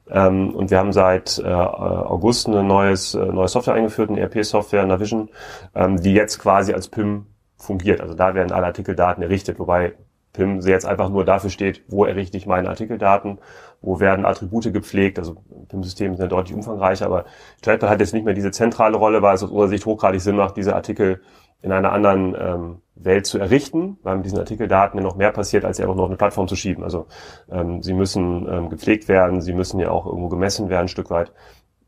Ähm, und wir haben seit äh, August eine neues, äh, neue Software eingeführt, eine ERP-Software, Navision, ähm, die jetzt quasi als PIM fungiert. Also da werden alle Artikeldaten errichtet, wobei PIM jetzt einfach nur dafür steht, wo errichte ich meine Artikeldaten, wo werden Attribute gepflegt, also PIM-Systeme sind ja deutlich umfangreicher, aber Trapper hat jetzt nicht mehr diese zentrale Rolle, weil es aus unserer Sicht hochgradig Sinn macht, diese Artikel in einer anderen ähm, Welt zu errichten, weil mit diesen Artikeldaten noch mehr passiert, als sie einfach nur auf eine Plattform zu schieben. Also ähm, sie müssen ähm, gepflegt werden, sie müssen ja auch irgendwo gemessen werden, ein Stück weit.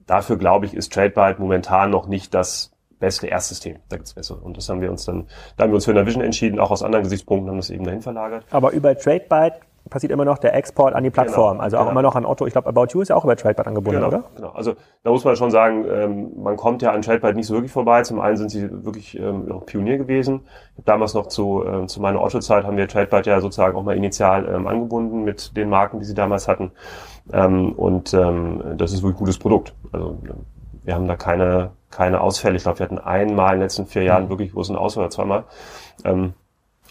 Dafür, glaube ich, ist TradeByte momentan noch nicht das beste Erstsystem. Da gibt's bessere. Und das haben wir uns dann, da haben wir uns für Navision entschieden, auch aus anderen Gesichtspunkten haben das eben dahin verlagert. Aber über TradeByte passiert immer noch der Export an die Plattform. Genau, also auch genau. immer noch an Otto. Ich glaube, About You ist ja auch über TradeByte angebunden, genau, oder? Genau. Also da muss man schon sagen, ähm, man kommt ja an TradeByte nicht so wirklich vorbei. Zum einen sind sie wirklich ähm, Pionier gewesen. Damals noch zu, ähm, zu meiner Otto-Zeit haben wir TradeByte ja sozusagen auch mal initial ähm, angebunden mit den Marken, die sie damals hatten. Ähm, und ähm, das ist wirklich ein gutes Produkt. Also wir haben da keine, keine Ausfälle. Ich glaube, wir hatten einmal in den letzten vier Jahren mhm. wirklich großen Ausfall, zweimal. Ähm,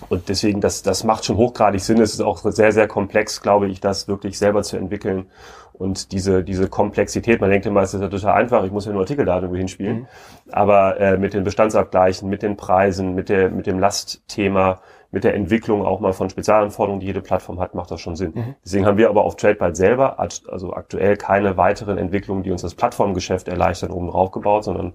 und deswegen, das, das macht schon hochgradig Sinn. Es ist auch sehr, sehr komplex, glaube ich, das wirklich selber zu entwickeln. Und diese, diese Komplexität, man denkt immer, es ist ja total einfach, ich muss ja nur Artikeldaten irgendwo hinspielen. Mhm. Aber äh, mit den Bestandsabgleichen, mit den Preisen, mit, der, mit dem Lastthema, mit der Entwicklung auch mal von Spezialanforderungen, die jede Plattform hat, macht das schon Sinn. Mhm. Deswegen haben wir aber auf TradeByte selber, also aktuell keine weiteren Entwicklungen, die uns das Plattformgeschäft erleichtern, oben drauf gebaut, sondern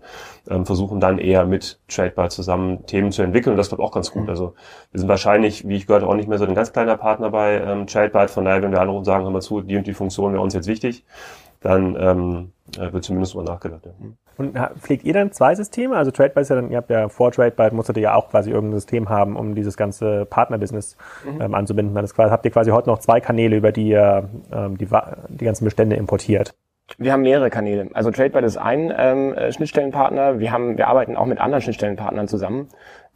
ähm, versuchen dann eher mit TradeByte zusammen Themen zu entwickeln. Und das klappt auch ganz gut. Mhm. Also wir sind wahrscheinlich, wie ich gehört, auch nicht mehr so ein ganz kleiner Partner bei ähm, TradeByte. Von daher, wenn wir anrufen sagen, hör mal zu, die und die Funktion wäre uns jetzt wichtig, dann ähm, wird zumindest mal nachgedacht. Ja. Mhm. Und pflegt ihr dann zwei Systeme? Also TradeByte ist ja dann, ihr habt ja vor TradeByte musstet ihr ja auch quasi irgendein System haben, um dieses ganze Partnerbusiness mhm. ähm, anzubinden. Das quasi, habt ihr quasi heute noch zwei Kanäle, über die ihr ähm, die, die ganzen Bestände importiert. Wir haben mehrere Kanäle. Also TradeByte ist ein ähm, Schnittstellenpartner. Wir haben, wir arbeiten auch mit anderen Schnittstellenpartnern zusammen.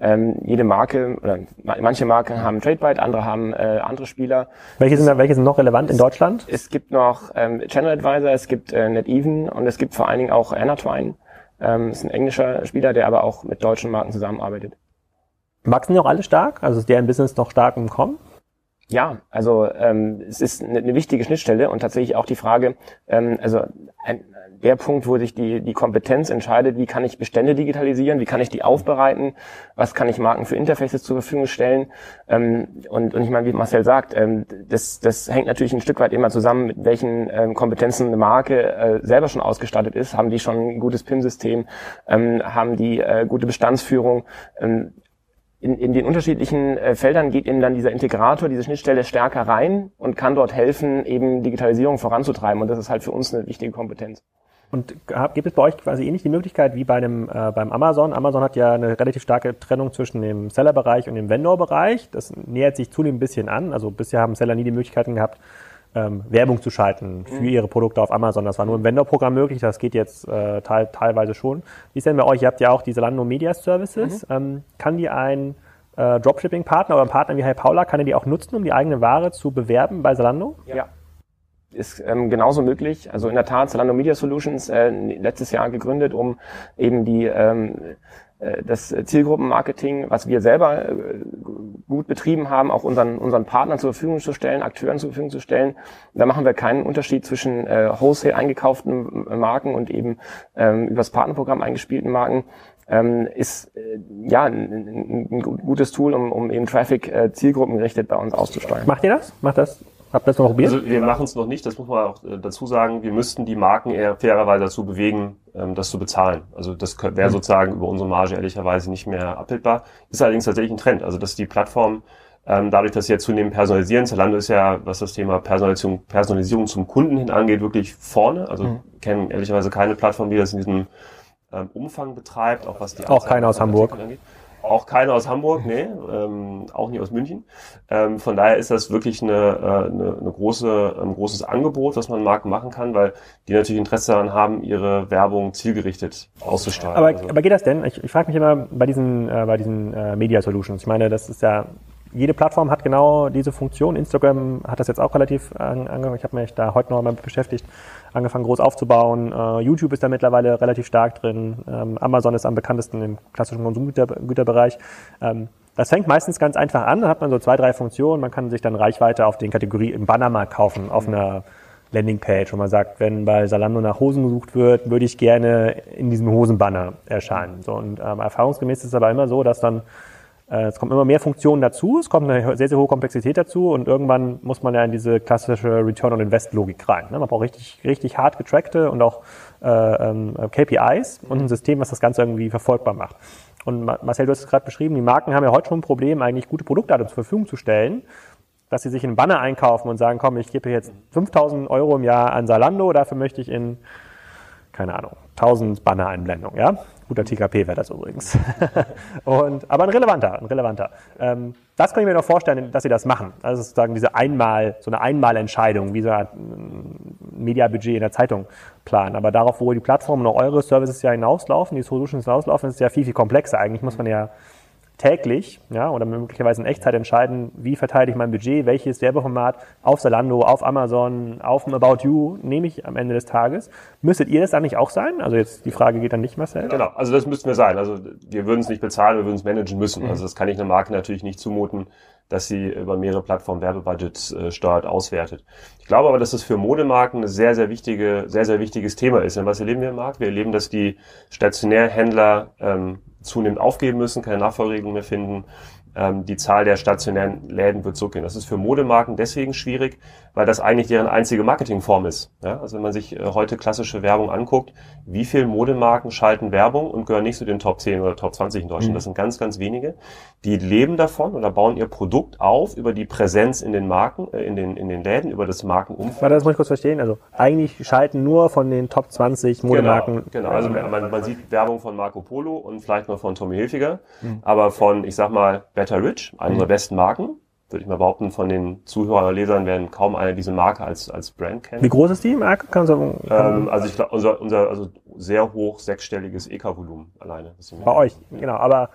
Ähm, jede Marke oder manche Marken haben TradeByte, andere haben äh, andere Spieler. Welche sind, welche sind noch relevant in Deutschland? Es gibt noch ähm, Channel Advisor, es gibt äh, NetEven und es gibt vor allen Dingen auch Anatwine. Ähm, ist ein englischer Spieler, der aber auch mit deutschen Marken zusammenarbeitet. Wachsen die auch alle stark? Also ist deren Business noch stark im Kommen? Ja, also ähm, es ist eine, eine wichtige Schnittstelle und tatsächlich auch die Frage, ähm, also ein, der Punkt, wo sich die, die Kompetenz entscheidet, wie kann ich Bestände digitalisieren, wie kann ich die aufbereiten, was kann ich Marken für Interfaces zur Verfügung stellen. Ähm, und, und ich meine, wie Marcel sagt, ähm, das, das hängt natürlich ein Stück weit immer zusammen, mit welchen ähm, Kompetenzen eine Marke äh, selber schon ausgestattet ist. Haben die schon ein gutes PIM-System, ähm, haben die äh, gute Bestandsführung. Ähm, in, in den unterschiedlichen äh, Feldern geht eben dann dieser Integrator, diese Schnittstelle stärker rein und kann dort helfen, eben Digitalisierung voranzutreiben. Und das ist halt für uns eine wichtige Kompetenz. Und gibt es bei euch quasi ähnlich die Möglichkeit wie bei einem, äh, beim Amazon? Amazon hat ja eine relativ starke Trennung zwischen dem Seller-Bereich und dem Vendor-Bereich. Das nähert sich zunehmend ein bisschen an. Also bisher haben Seller nie die Möglichkeiten gehabt, ähm, Werbung zu schalten für mhm. ihre Produkte auf Amazon. Das war nur im Vendor-Programm möglich, das geht jetzt äh, teil, teilweise schon. Wie ist denn bei euch? Ihr habt ja auch diese Lando Media Services. Mhm. Ähm, kann die ein äh, Dropshipping-Partner oder ein Partner wie Hi Paula, kann er die auch nutzen, um die eigene Ware zu bewerben bei Zalando? Ja. Ist ähm, genauso möglich. Also in der Tat, Zalando Media Solutions äh, letztes Jahr gegründet, um eben die ähm, äh, das Zielgruppenmarketing, was wir selber äh, gut betrieben haben, auch unseren, unseren Partnern zur Verfügung zu stellen, Akteuren zur Verfügung zu stellen. Da machen wir keinen Unterschied zwischen äh, Wholesale eingekauften Marken und eben ähm, übers Partnerprogramm eingespielten Marken. Ähm, ist äh, ja ein, ein, gutes Tool, um, um eben Traffic äh, zielgruppengerichtet bei uns auszusteuern. Macht ihr das? Macht das? Habt ihr das noch probiert? Also wir machen es noch nicht, das muss man auch äh, dazu sagen. Wir müssten die Marken eher fairerweise dazu bewegen, ähm, das zu bezahlen. Also das wäre mhm. sozusagen über unsere Marge ehrlicherweise nicht mehr abbildbar. Ist allerdings tatsächlich ein Trend. Also dass die Plattform ähm, dadurch, dass sie jetzt zunehmend personalisieren, Zalando ist ja, was das Thema Personalisierung, Personalisierung zum Kunden hin angeht, wirklich vorne. Also mhm. kennen ehrlicherweise keine Plattform, die das in diesem ähm, Umfang betreibt, auch was die Auch keiner aus Hamburg. Angeht. Auch keine aus Hamburg, nee, ähm, auch nicht aus München. Ähm, von daher ist das wirklich eine, äh, eine, eine große, ein großes Angebot, was man Marken machen kann, weil die natürlich Interesse daran haben, ihre Werbung zielgerichtet auszusteuern. Aber, also. aber geht das denn? Ich, ich frage mich immer bei diesen, äh, bei diesen äh, Media Solutions. Ich meine, das ist ja jede Plattform hat genau diese Funktion. Instagram hat das jetzt auch relativ angefangen. Ich habe mich da heute noch mal beschäftigt, angefangen groß aufzubauen. Uh, YouTube ist da mittlerweile relativ stark drin. Ähm, Amazon ist am bekanntesten im klassischen Konsumgüterbereich. Ähm, das fängt meistens ganz einfach an. Da hat man so zwei, drei Funktionen. Man kann sich dann Reichweite auf den Kategorie im Bannermarkt kaufen, auf einer Landingpage, wo man sagt, wenn bei Salando nach Hosen gesucht wird, würde ich gerne in diesem Hosenbanner erscheinen. So, und ähm, erfahrungsgemäß ist es aber immer so, dass dann es kommen immer mehr Funktionen dazu, es kommt eine sehr, sehr hohe Komplexität dazu und irgendwann muss man ja in diese klassische Return on Invest Logik rein. Ne? Man braucht richtig, richtig hart getrackte und auch äh, ähm, KPIs und ein System, was das Ganze irgendwie verfolgbar macht. Und Marcel, du hast es gerade beschrieben, die Marken haben ja heute schon ein Problem, eigentlich gute Produktdaten zur Verfügung zu stellen, dass sie sich einen Banner einkaufen und sagen, komm, ich gebe jetzt 5000 Euro im Jahr an Salando, dafür möchte ich in, keine Ahnung, 1000 Banner-Einblendungen, ja? Guter TKP wäre das übrigens. und, aber ein relevanter, ein relevanter. Ähm, das kann ich mir noch vorstellen, dass sie das machen. Also sozusagen diese einmal, so eine Einmalentscheidung, wie so ein Mediabudget in der Zeitung planen. Aber darauf, wo die Plattformen und eure Services ja hinauslaufen, die Solutions hinauslaufen, ist ja viel, viel komplexer. Eigentlich muss man ja täglich ja, oder möglicherweise in Echtzeit entscheiden, wie verteile ich mein Budget, welches Werbeformat auf Salando, auf Amazon, auf About You nehme ich am Ende des Tages. Müsstet ihr das eigentlich auch sein? Also jetzt die Frage geht dann nicht, Marcel. Genau, also das müssten wir sein. Also wir würden es nicht bezahlen, wir würden es managen müssen. Mhm. Also das kann ich einer Marke natürlich nicht zumuten, dass sie über mehrere Plattformen Werbebudgets äh, steuert, auswertet. Ich glaube aber, dass das für Modemarken ein sehr, sehr wichtige, sehr, sehr wichtiges Thema ist. Denn was erleben wir im Markt? Wir erleben, dass die Stationärhändler ähm, zunehmend aufgeben müssen, keine Nachfolgeregelung mehr finden die Zahl der stationären Läden wird zurückgehen. Das ist für Modemarken deswegen schwierig, weil das eigentlich deren einzige Marketingform ist. Ja? Also wenn man sich äh, heute klassische Werbung anguckt, wie viele Modemarken schalten Werbung und gehören nicht zu den Top 10 oder Top 20 in Deutschland. Mhm. Das sind ganz, ganz wenige. Die leben davon oder bauen ihr Produkt auf über die Präsenz in den Marken, äh, in den, in den Läden, über das Markenumfeld. Warte, das muss ich kurz verstehen. Also eigentlich schalten nur von den Top 20 Modemarken. Genau, genau. also man, man sieht Werbung von Marco Polo und vielleicht noch von Tommy Hilfiger, mhm. aber von, ich sag mal, Better Rich, eine unserer mhm. besten Marken. Würde ich mal behaupten, von den Zuhörern oder Lesern werden kaum eine diese Marke als, als Brand kennen. Wie groß ist die Marke? Kann so, ähm, also ich glaube, unser, unser also sehr hoch sechsstelliges EK-Volumen alleine. Bei euch, genau. Aber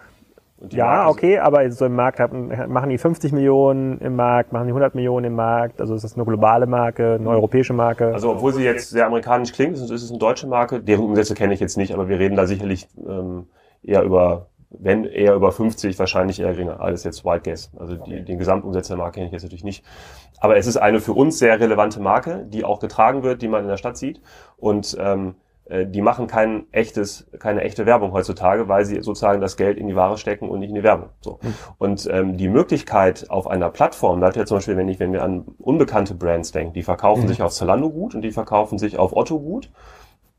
ja, Marke okay, aber so im Markt machen die 50 Millionen im Markt, machen die 100 Millionen im Markt. Also ist das eine globale Marke, eine europäische Marke? Also obwohl sie jetzt sehr amerikanisch klingt, ist es eine deutsche Marke. Deren Umsätze kenne ich jetzt nicht, aber wir reden da sicherlich ähm, eher über wenn eher über 50, wahrscheinlich eher geringer. Alles jetzt White Guess. Also die, den Gesamtumsatz der Marke kenne ich jetzt natürlich nicht. Aber es ist eine für uns sehr relevante Marke, die auch getragen wird, die man in der Stadt sieht. Und ähm, äh, die machen kein echtes, keine echte Werbung heutzutage, weil sie sozusagen das Geld in die Ware stecken und nicht in die Werbung. So. Mhm. Und ähm, die Möglichkeit auf einer Plattform, da hat ja zum Beispiel, wenn ich, wenn wir an unbekannte Brands denken, die verkaufen mhm. sich auf Zalando gut und die verkaufen sich auf Otto gut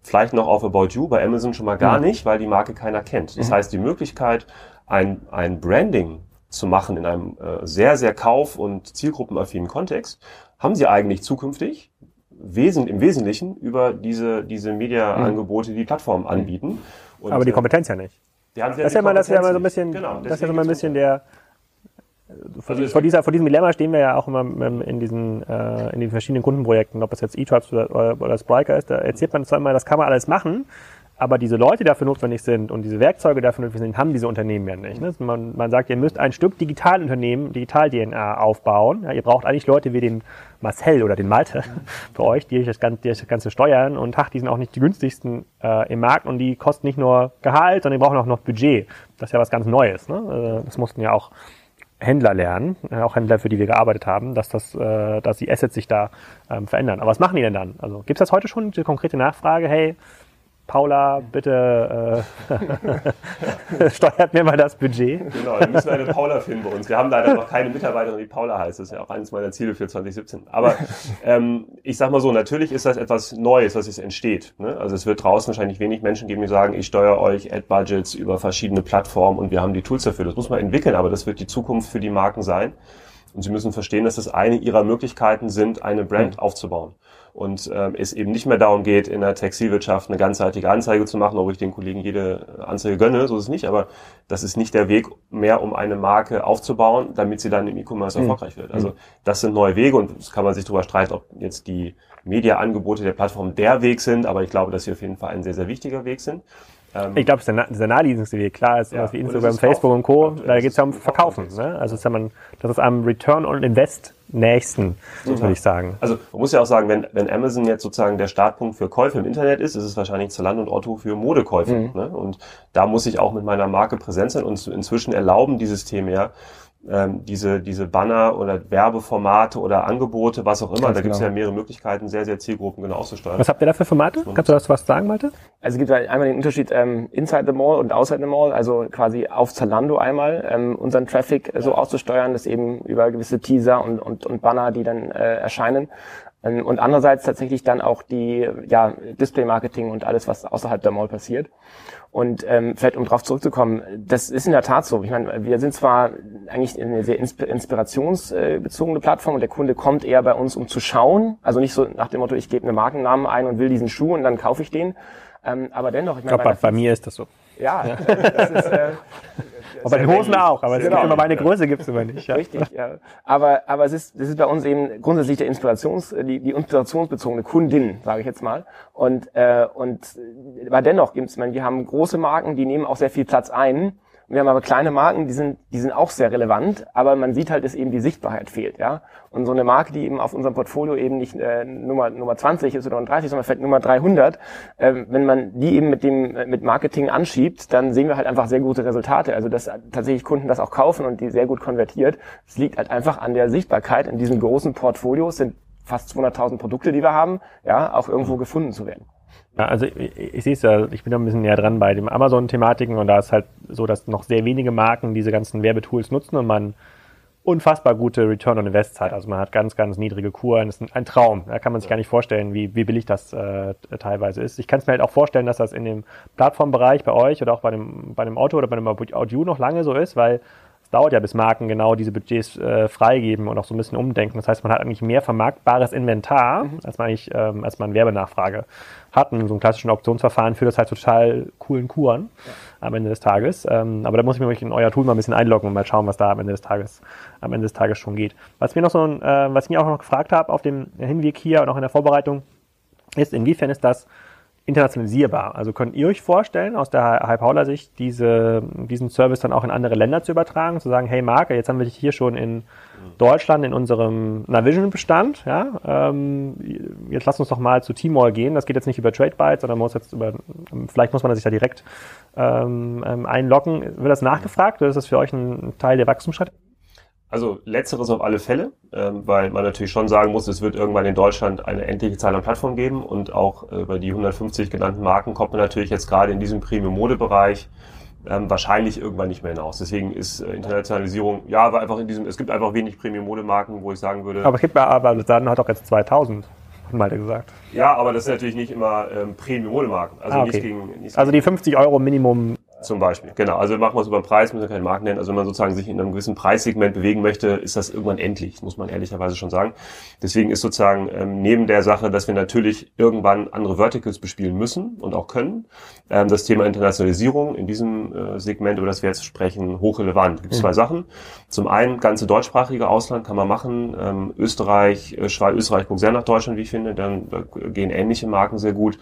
Vielleicht noch auf About You, bei Amazon schon mal gar mhm. nicht, weil die Marke keiner kennt. Das mhm. heißt, die Möglichkeit, ein, ein Branding zu machen in einem äh, sehr, sehr kauf- und zielgruppenaffinen Kontext, haben sie eigentlich zukünftig wesen, im Wesentlichen über diese, diese Media-Angebote, die Plattformen mhm. anbieten. Und, Aber die äh, Kompetenz ja nicht. das ist ja mal, das ist ja mal so ein bisschen, genau, das ist ja so mal ein bisschen der, vor, also vor, dieser, vor diesem Dilemma stehen wir ja auch immer in diesen, äh, in den verschiedenen Kundenprojekten, ob das jetzt E-Tribes oder, oder Spriker ist, da erzählt man zwar immer, das kann man alles machen, aber diese Leute, die dafür notwendig sind und diese Werkzeuge dafür notwendig sind, haben diese Unternehmen ja nicht. Ne? Man, man sagt, ihr müsst ein Stück Digitalunternehmen, Digital-DNA aufbauen. Ja, ihr braucht eigentlich Leute wie den Marcel oder den Malte für euch, die euch das Ganze, die euch das Ganze steuern. Und ach, die sind auch nicht die günstigsten äh, im Markt und die kosten nicht nur Gehalt, sondern die brauchen auch noch Budget. Das ist ja was ganz Neues. Ne? Also das mussten ja auch Händler lernen, äh, auch Händler, für die wir gearbeitet haben, dass das, äh, dass die Assets sich da ähm, verändern. Aber was machen die denn dann? Also gibt es das heute schon, die konkrete Nachfrage, hey, Paula, bitte äh, steuert mir mal das Budget. Genau, wir müssen eine Paula finden bei uns. Wir haben leider noch keine Mitarbeiterin, die Paula heißt. Das ist ja auch eines meiner Ziele für 2017. Aber ähm, ich sag mal so, natürlich ist das etwas Neues, was jetzt entsteht. Ne? Also es wird draußen wahrscheinlich wenig Menschen geben, die sagen, ich steuere euch Ad-Budgets über verschiedene Plattformen und wir haben die Tools dafür. Das muss man entwickeln, aber das wird die Zukunft für die Marken sein. Und sie müssen verstehen, dass das eine ihrer Möglichkeiten sind, eine Brand mhm. aufzubauen. Und ähm, es eben nicht mehr darum geht, in der Textilwirtschaft eine ganzheitliche Anzeige zu machen, obwohl ich den Kollegen jede Anzeige gönne, so ist es nicht, aber das ist nicht der Weg mehr, um eine Marke aufzubauen, damit sie dann im E-Commerce mhm. erfolgreich wird. Also das sind neue Wege und es kann man sich darüber streiten, ob jetzt die Media-Angebote der Plattform der Weg sind, aber ich glaube, dass sie auf jeden Fall ein sehr, sehr wichtiger Weg sind. Ähm, ich glaube, es ist der, der naheliegendste Weg. Klar, ist ja, wie Instagram, Facebook und Co. Da geht es ja um Verkaufen. Ne? Also ist ja man, das ist am Return on Invest nächsten, so würde ich sagen. Also man muss ja auch sagen, wenn, wenn Amazon jetzt sozusagen der Startpunkt für Käufe im Internet ist, ist es wahrscheinlich Zalando und Otto für Modekäufe. Mhm. Ne? Und da muss ich auch mit meiner Marke präsent sein und inzwischen erlauben die Systeme ja, ähm, diese, diese Banner oder Werbeformate oder Angebote, was auch immer. Ganz da gibt es genau. ja mehrere Möglichkeiten, sehr, sehr Zielgruppen genau auszusteuern. Was habt ihr da für Formate? Kannst du das was sagen, Malte? Also es gibt halt einmal den Unterschied ähm, inside the mall und outside the mall, also quasi auf Zalando einmal ähm, unseren Traffic äh, so auszusteuern, dass eben über gewisse Teaser und, und, und Banner, die dann äh, erscheinen, ähm, und andererseits tatsächlich dann auch die ja, Display-Marketing und alles, was außerhalb der Mall passiert. Und ähm, vielleicht um darauf zurückzukommen, das ist in der Tat so. Ich meine, wir sind zwar eigentlich eine sehr inspirationsbezogene Plattform und der Kunde kommt eher bei uns, um zu schauen. Also nicht so nach dem Motto, ich gebe einen Markennamen ein und will diesen Schuh und dann kaufe ich den. Ähm, aber dennoch, ich meine, bei, bei, mir ist das so. Ja, das ist, äh, aber bei den Hosen auch, aber genau. immer meine Größe gibt's immer nicht. Ja. Richtig, ja. Aber, aber es ist, es ist bei uns eben grundsätzlich der Inspirations, die, die inspirationsbezogene Kundin, sage ich jetzt mal. Und, äh, und aber dennoch gibt's, man, wir haben große Marken, die nehmen auch sehr viel Platz ein wir haben aber kleine Marken, die sind, die sind auch sehr relevant, aber man sieht halt, dass eben die Sichtbarkeit fehlt, ja. Und so eine Marke, die eben auf unserem Portfolio eben nicht äh, Nummer, Nummer 20 ist oder 30, sondern vielleicht Nummer 300, äh, wenn man die eben mit dem äh, mit Marketing anschiebt, dann sehen wir halt einfach sehr gute Resultate. Also dass tatsächlich Kunden das auch kaufen und die sehr gut konvertiert. Es liegt halt einfach an der Sichtbarkeit in diesen großen Portfolios sind fast 200.000 Produkte, die wir haben, ja, auch irgendwo gefunden zu werden. Ja, also ich, ich sehe es ja, ich bin da ein bisschen näher dran bei den Amazon-Thematiken und da ist halt so, dass noch sehr wenige Marken diese ganzen Werbetools nutzen und man unfassbar gute Return on Invest hat. Also man hat ganz, ganz niedrige Kuren. Das ist ein Traum. Da kann man sich gar nicht vorstellen, wie, wie billig das äh, teilweise ist. Ich kann es mir halt auch vorstellen, dass das in dem Plattformbereich bei euch oder auch bei dem, bei dem Auto oder bei dem Audio noch lange so ist, weil es dauert ja, bis Marken genau diese Budgets äh, freigeben und auch so ein bisschen umdenken. Das heißt, man hat eigentlich mehr vermarktbares Inventar, mhm. als man eigentlich, ähm, als man Werbenachfrage hat. Und so ein klassischen Auktionsverfahren führt das halt total coolen Kuren ja. am Ende des Tages. Ähm, aber da muss ich mich in euer Tool mal ein bisschen einloggen und mal schauen, was da am Ende des Tages, am Ende des Tages schon geht. Was mir noch so, äh, was ich mir auch noch gefragt habe auf dem Hinweg hier und auch in der Vorbereitung, ist, inwiefern ist das internationalisierbar. Also könnt ihr euch vorstellen, aus der High-Paula-Sicht, diese, diesen Service dann auch in andere Länder zu übertragen, zu sagen, hey Marc, jetzt haben wir dich hier schon in Deutschland in unserem Navision-Bestand, ja, ähm, jetzt lass uns doch mal zu Timor gehen. Das geht jetzt nicht über TradeByte, sondern muss jetzt über, vielleicht muss man sich da direkt ähm, ähm einloggen. Wird das nachgefragt oder ist das für euch ein Teil der Wachstumsstrategie? Also letzteres auf alle Fälle, ähm, weil man natürlich schon sagen muss, es wird irgendwann in Deutschland eine endliche Zahl an Plattformen geben und auch äh, über die 150 genannten Marken kommt man natürlich jetzt gerade in diesem Premium-Mode-Bereich ähm, wahrscheinlich irgendwann nicht mehr hinaus. Deswegen ist äh, Internationalisierung, ja, aber einfach in diesem, es gibt einfach wenig Premium-Mode-Marken, wo ich sagen würde. Aber es gibt aber dann hat auch jetzt 2000 hat Malte gesagt. Ja, aber das ist natürlich nicht immer ähm, Premium-Modemarken. Also, ah, okay. nicht gegen, nicht also die 50 Euro Minimum zum Beispiel, genau. Also machen wir es über Preis, müssen wir keine Marken nennen. Also wenn man sozusagen sich in einem gewissen Preissegment bewegen möchte, ist das irgendwann endlich, muss man ehrlicherweise schon sagen. Deswegen ist sozusagen ähm, neben der Sache, dass wir natürlich irgendwann andere Verticals bespielen müssen und auch können, ähm, das Thema Internationalisierung in diesem äh, Segment, über das wir jetzt sprechen, hochrelevant. Es gibt mhm. zwei Sachen. Zum einen, ganze deutschsprachige Ausland kann man machen. Ähm, Österreich, äh, Schweiz, Österreich guckt sehr nach Deutschland, wie ich finde. Dann da gehen ähnliche Marken sehr gut.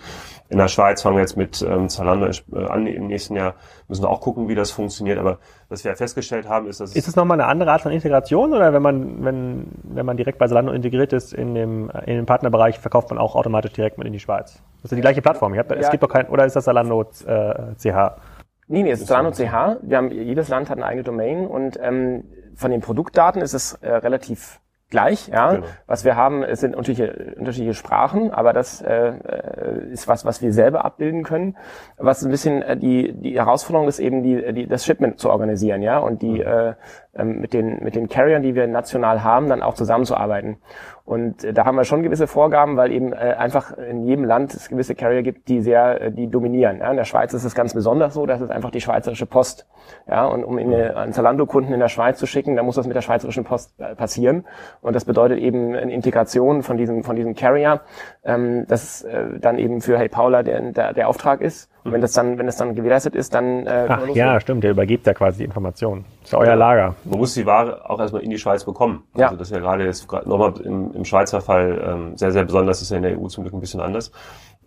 In der Schweiz fangen wir jetzt mit ähm, Zalando äh, an im nächsten Jahr Müssen wir auch gucken, wie das funktioniert. Aber was wir ja festgestellt haben, ist, dass ist es nochmal eine andere Art von Integration oder wenn man wenn wenn man direkt bei Zalando integriert ist in dem in dem Partnerbereich verkauft man auch automatisch direkt mit in die Schweiz? Das ist die gleiche Plattform. Ich hab, ja. Es gibt doch kein oder ist das Zalando äh, CH? Nee, nee, es ist Zalando CH. Wir haben jedes Land hat eine eigene Domain und ähm, von den Produktdaten ist es äh, relativ gleich. Ja? Genau. Was wir haben, es sind unterschiedliche, unterschiedliche Sprachen, aber das äh, ist was, was wir selber abbilden können. Was ein bisschen äh, die, die Herausforderung ist eben, die, die, das Shipment zu organisieren, ja, und die, mhm. äh, mit den mit den Carriern, die wir national haben, dann auch zusammenzuarbeiten. Und äh, da haben wir schon gewisse Vorgaben, weil eben äh, einfach in jedem Land es gewisse Carrier gibt, die sehr, äh, die dominieren. Ja, in der Schweiz ist es ganz besonders so, das ist einfach die schweizerische Post. Ja, und um in eine, einen Zalando-Kunden in der Schweiz zu schicken, dann muss das mit der schweizerischen Post äh, passieren. Und das bedeutet eben eine Integration von diesem von diesem Carrier, ähm, das äh, dann eben für Hey Paula der, der, der Auftrag ist. Und wenn das dann, wenn das dann gewährleistet ist, dann äh, Ach, ja, stimmt, der übergibt ja quasi die Information. Das ist euer Lager. Man muss die Ware auch erstmal in die Schweiz bekommen. Also ja. das ist ja gerade jetzt nochmal im, im Schweizer Fall ähm, sehr, sehr besonders, das ist ja in der EU zum Glück ein bisschen anders.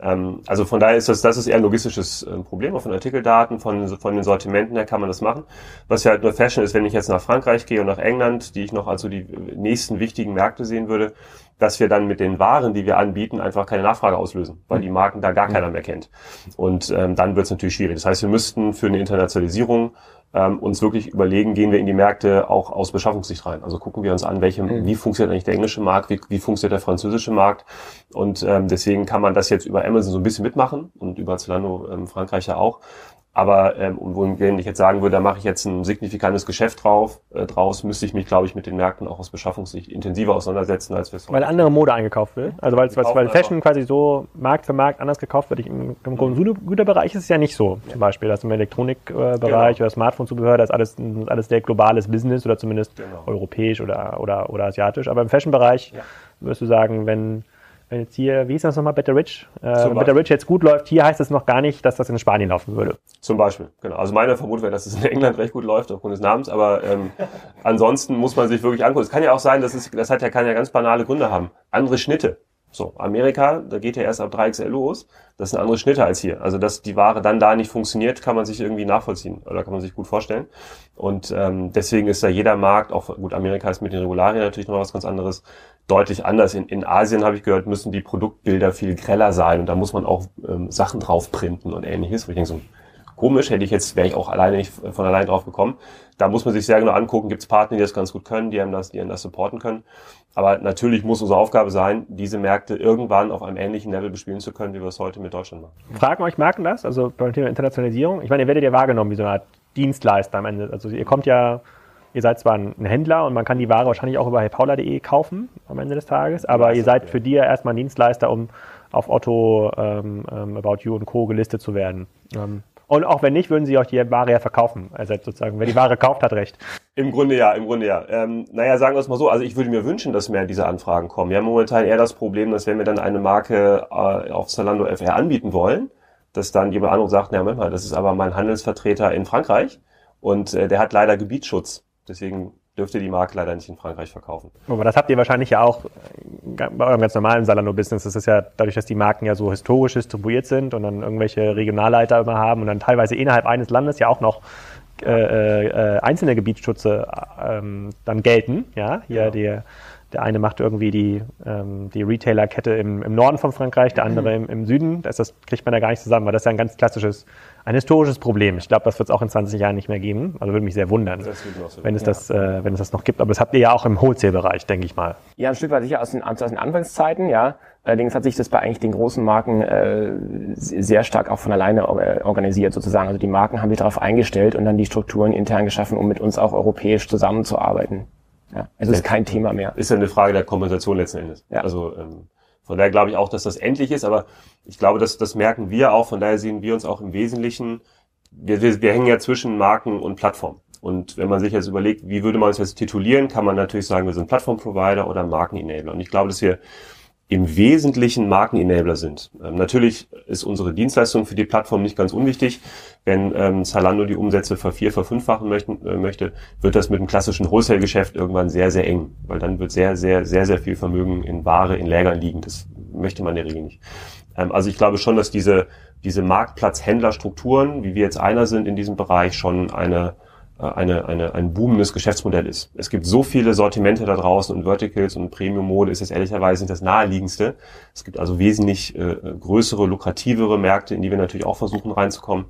Ähm, also von daher ist das, das ist eher ein logistisches äh, Problem, auch von Artikeldaten, von, von den Sortimenten her kann man das machen. Was ja halt nur Fashion ist, wenn ich jetzt nach Frankreich gehe und nach England, die ich noch also die nächsten wichtigen Märkte sehen würde, dass wir dann mit den Waren, die wir anbieten, einfach keine Nachfrage auslösen, weil die Marken da gar keiner mehr kennt. Und ähm, dann wird es natürlich schwierig. Das heißt, wir müssten für eine Internationalisierung ähm, uns wirklich überlegen, gehen wir in die Märkte auch aus Beschaffungssicht rein. Also gucken wir uns an, welche, mhm. wie funktioniert eigentlich der englische Markt, wie, wie funktioniert der französische Markt. Und ähm, deswegen kann man das jetzt über Amazon so ein bisschen mitmachen und über Zalando ähm, Frankreich ja auch. Aber ähm, wenn ich jetzt sagen würde, da mache ich jetzt ein signifikantes Geschäft drauf, äh, draus, müsste ich mich, glaube ich, mit den Märkten auch aus Beschaffungssicht intensiver auseinandersetzen, als wir es Weil andere Mode eingekauft wird. Also weil, weil, weil Fashion quasi so Markt für Markt anders gekauft wird. Im, im Konsumgüterbereich ist es ja nicht so. Zum Beispiel, dass im Elektronikbereich genau. oder Smartphone-Zubehör, das ist alles, alles sehr globales Business oder zumindest genau. europäisch oder, oder, oder asiatisch. Aber im Fashion-Bereich ja. würdest du sagen, wenn wenn jetzt hier, wie hieß das nochmal, Better Rich? Äh, Better Rich jetzt gut läuft, hier heißt es noch gar nicht, dass das in Spanien laufen würde. Zum Beispiel, genau. Also meine Vermutung wäre, dass es in England recht gut läuft aufgrund des Namens, aber ähm, ansonsten muss man sich wirklich angucken. Es kann ja auch sein, dass es, das hat ja, kann ja ganz banale Gründe haben. Andere Schnitte. So, Amerika, da geht ja erst ab 3XL los. Das sind andere Schnitte als hier. Also, dass die Ware dann da nicht funktioniert, kann man sich irgendwie nachvollziehen oder kann man sich gut vorstellen. Und ähm, deswegen ist da jeder Markt, auch gut, Amerika ist mit den Regularien natürlich noch was ganz anderes, deutlich anders. In, in Asien habe ich gehört, müssen die Produktbilder viel greller sein und da muss man auch ähm, Sachen drauf printen und ähnliches. Wo ich denke so, komisch, hätte ich jetzt, wäre ich auch alleine nicht von allein drauf gekommen. Da muss man sich sehr genau angucken, gibt es Partner, die das ganz gut können, die einem das, die einem das supporten können. Aber natürlich muss unsere Aufgabe sein, diese Märkte irgendwann auf einem ähnlichen Level bespielen zu können, wie wir es heute mit Deutschland machen. Fragen euch Marken das? Also beim Thema Internationalisierung? Ich meine, ihr werdet ja wahrgenommen wie so eine Art Dienstleister am Ende. Also ihr kommt ja Ihr seid zwar ein Händler und man kann die Ware wahrscheinlich auch über heypaula.de kaufen am Ende des Tages, aber ihr seid für die ja erstmal ein Dienstleister, um auf Otto, ähm, ähm, About You und Co. gelistet zu werden. Ähm, und auch wenn nicht, würden sie euch die Ware ja verkaufen. Also sozusagen, wer die Ware kauft, hat recht. Im Grunde ja, im Grunde ja. Ähm, naja, sagen wir es mal so, also ich würde mir wünschen, dass mehr diese Anfragen kommen. Wir haben momentan eher das Problem, dass wenn wir dann eine Marke äh, auf Zalando FR anbieten wollen, dass dann jemand anderes sagt, na Moment mal, das ist aber mein Handelsvertreter in Frankreich und äh, der hat leider Gebietsschutz. Deswegen dürfte die Marke leider nicht in Frankreich verkaufen. Aber das habt ihr wahrscheinlich ja auch bei eurem ganz normalen Salando-Business. Das ist ja dadurch, dass die Marken ja so historisch distribuiert sind und dann irgendwelche Regionalleiter immer haben und dann teilweise innerhalb eines Landes ja auch noch äh, äh, einzelne Gebietsschutze ähm, dann gelten. Ja, hier genau. die der eine macht irgendwie die, ähm, die Retailer-Kette im, im Norden von Frankreich, der andere im, im Süden. Das, das kriegt man da gar nicht zusammen, weil das ist ja ein ganz klassisches, ein historisches Problem. Ich glaube, das wird es auch in 20 Jahren nicht mehr geben. Also würde mich sehr wundern, so wenn, es das, äh, wenn es das noch gibt. Aber das habt ihr ja auch im Wholesale-Bereich, denke ich mal. Ja, ein Stück weit sicher aus den, aus den Anfangszeiten, ja. Allerdings hat sich das bei eigentlich den großen Marken äh, sehr stark auch von alleine äh, organisiert sozusagen. Also die Marken haben sich darauf eingestellt und dann die Strukturen intern geschaffen, um mit uns auch europäisch zusammenzuarbeiten. Ja, es ist kein Thema mehr. Ist ja eine Frage der Kompensation letzten Endes. Ja. Also ähm, von daher glaube ich auch, dass das endlich ist, aber ich glaube, dass das merken wir auch, von daher sehen wir uns auch im Wesentlichen, wir, wir, wir hängen ja zwischen Marken und Plattform. Und wenn man sich jetzt überlegt, wie würde man uns jetzt titulieren, kann man natürlich sagen, wir sind Plattform-Provider oder Marken-Enabler. Und ich glaube, dass wir im Wesentlichen Markenenabler sind. Ähm, natürlich ist unsere Dienstleistung für die Plattform nicht ganz unwichtig. Wenn ähm, Zalando die Umsätze vervier, verfünffachen möchten, äh, möchte, wird das mit dem klassischen Wholesale-Geschäft irgendwann sehr, sehr eng, weil dann wird sehr, sehr, sehr, sehr viel Vermögen in Ware, in Lägern liegen. Das möchte man in der Regel nicht. Ähm, also ich glaube schon, dass diese, diese Marktplatzhändlerstrukturen, wie wir jetzt einer sind in diesem Bereich, schon eine eine, eine, ein boomendes Geschäftsmodell ist. Es gibt so viele Sortimente da draußen und Verticals und Premium-Mode ist es ehrlicherweise nicht das naheliegendste. Es gibt also wesentlich äh, größere, lukrativere Märkte, in die wir natürlich auch versuchen reinzukommen.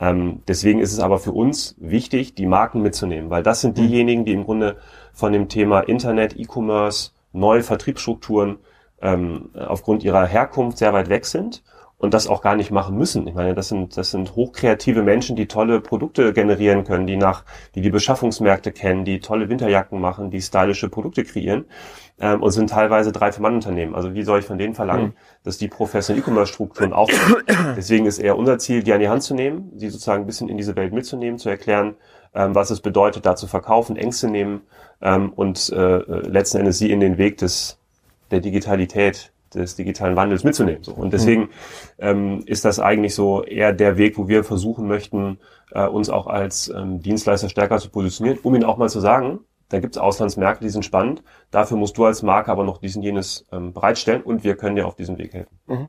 Ähm, deswegen ist es aber für uns wichtig, die Marken mitzunehmen, weil das sind mhm. diejenigen, die im Grunde von dem Thema Internet, E-Commerce, neue Vertriebsstrukturen ähm, aufgrund ihrer Herkunft sehr weit weg sind und das auch gar nicht machen müssen. Ich meine, das sind, das sind hochkreative Menschen, die tolle Produkte generieren können, die nach, die die Beschaffungsmärkte kennen, die tolle Winterjacken machen, die stylische Produkte kreieren ähm, und sind teilweise drei für Mann Unternehmen. Also wie soll ich von denen verlangen, mhm. dass die professionellen E-Commerce-Strukturen aufbauen? Deswegen ist eher unser Ziel, die an die Hand zu nehmen, sie sozusagen ein bisschen in diese Welt mitzunehmen, zu erklären, ähm, was es bedeutet, da zu verkaufen, Ängste nehmen ähm, und äh, letzten Endes sie in den Weg des der Digitalität des digitalen Wandels mitzunehmen. So. Und deswegen mhm. ähm, ist das eigentlich so eher der Weg, wo wir versuchen möchten, äh, uns auch als ähm, Dienstleister stärker zu positionieren, um ihnen auch mal zu sagen, da gibt es Auslandsmärkte, die sind spannend. Dafür musst du als Marke aber noch diesen jenes ähm, bereitstellen und wir können dir auf diesem Weg helfen. Mhm.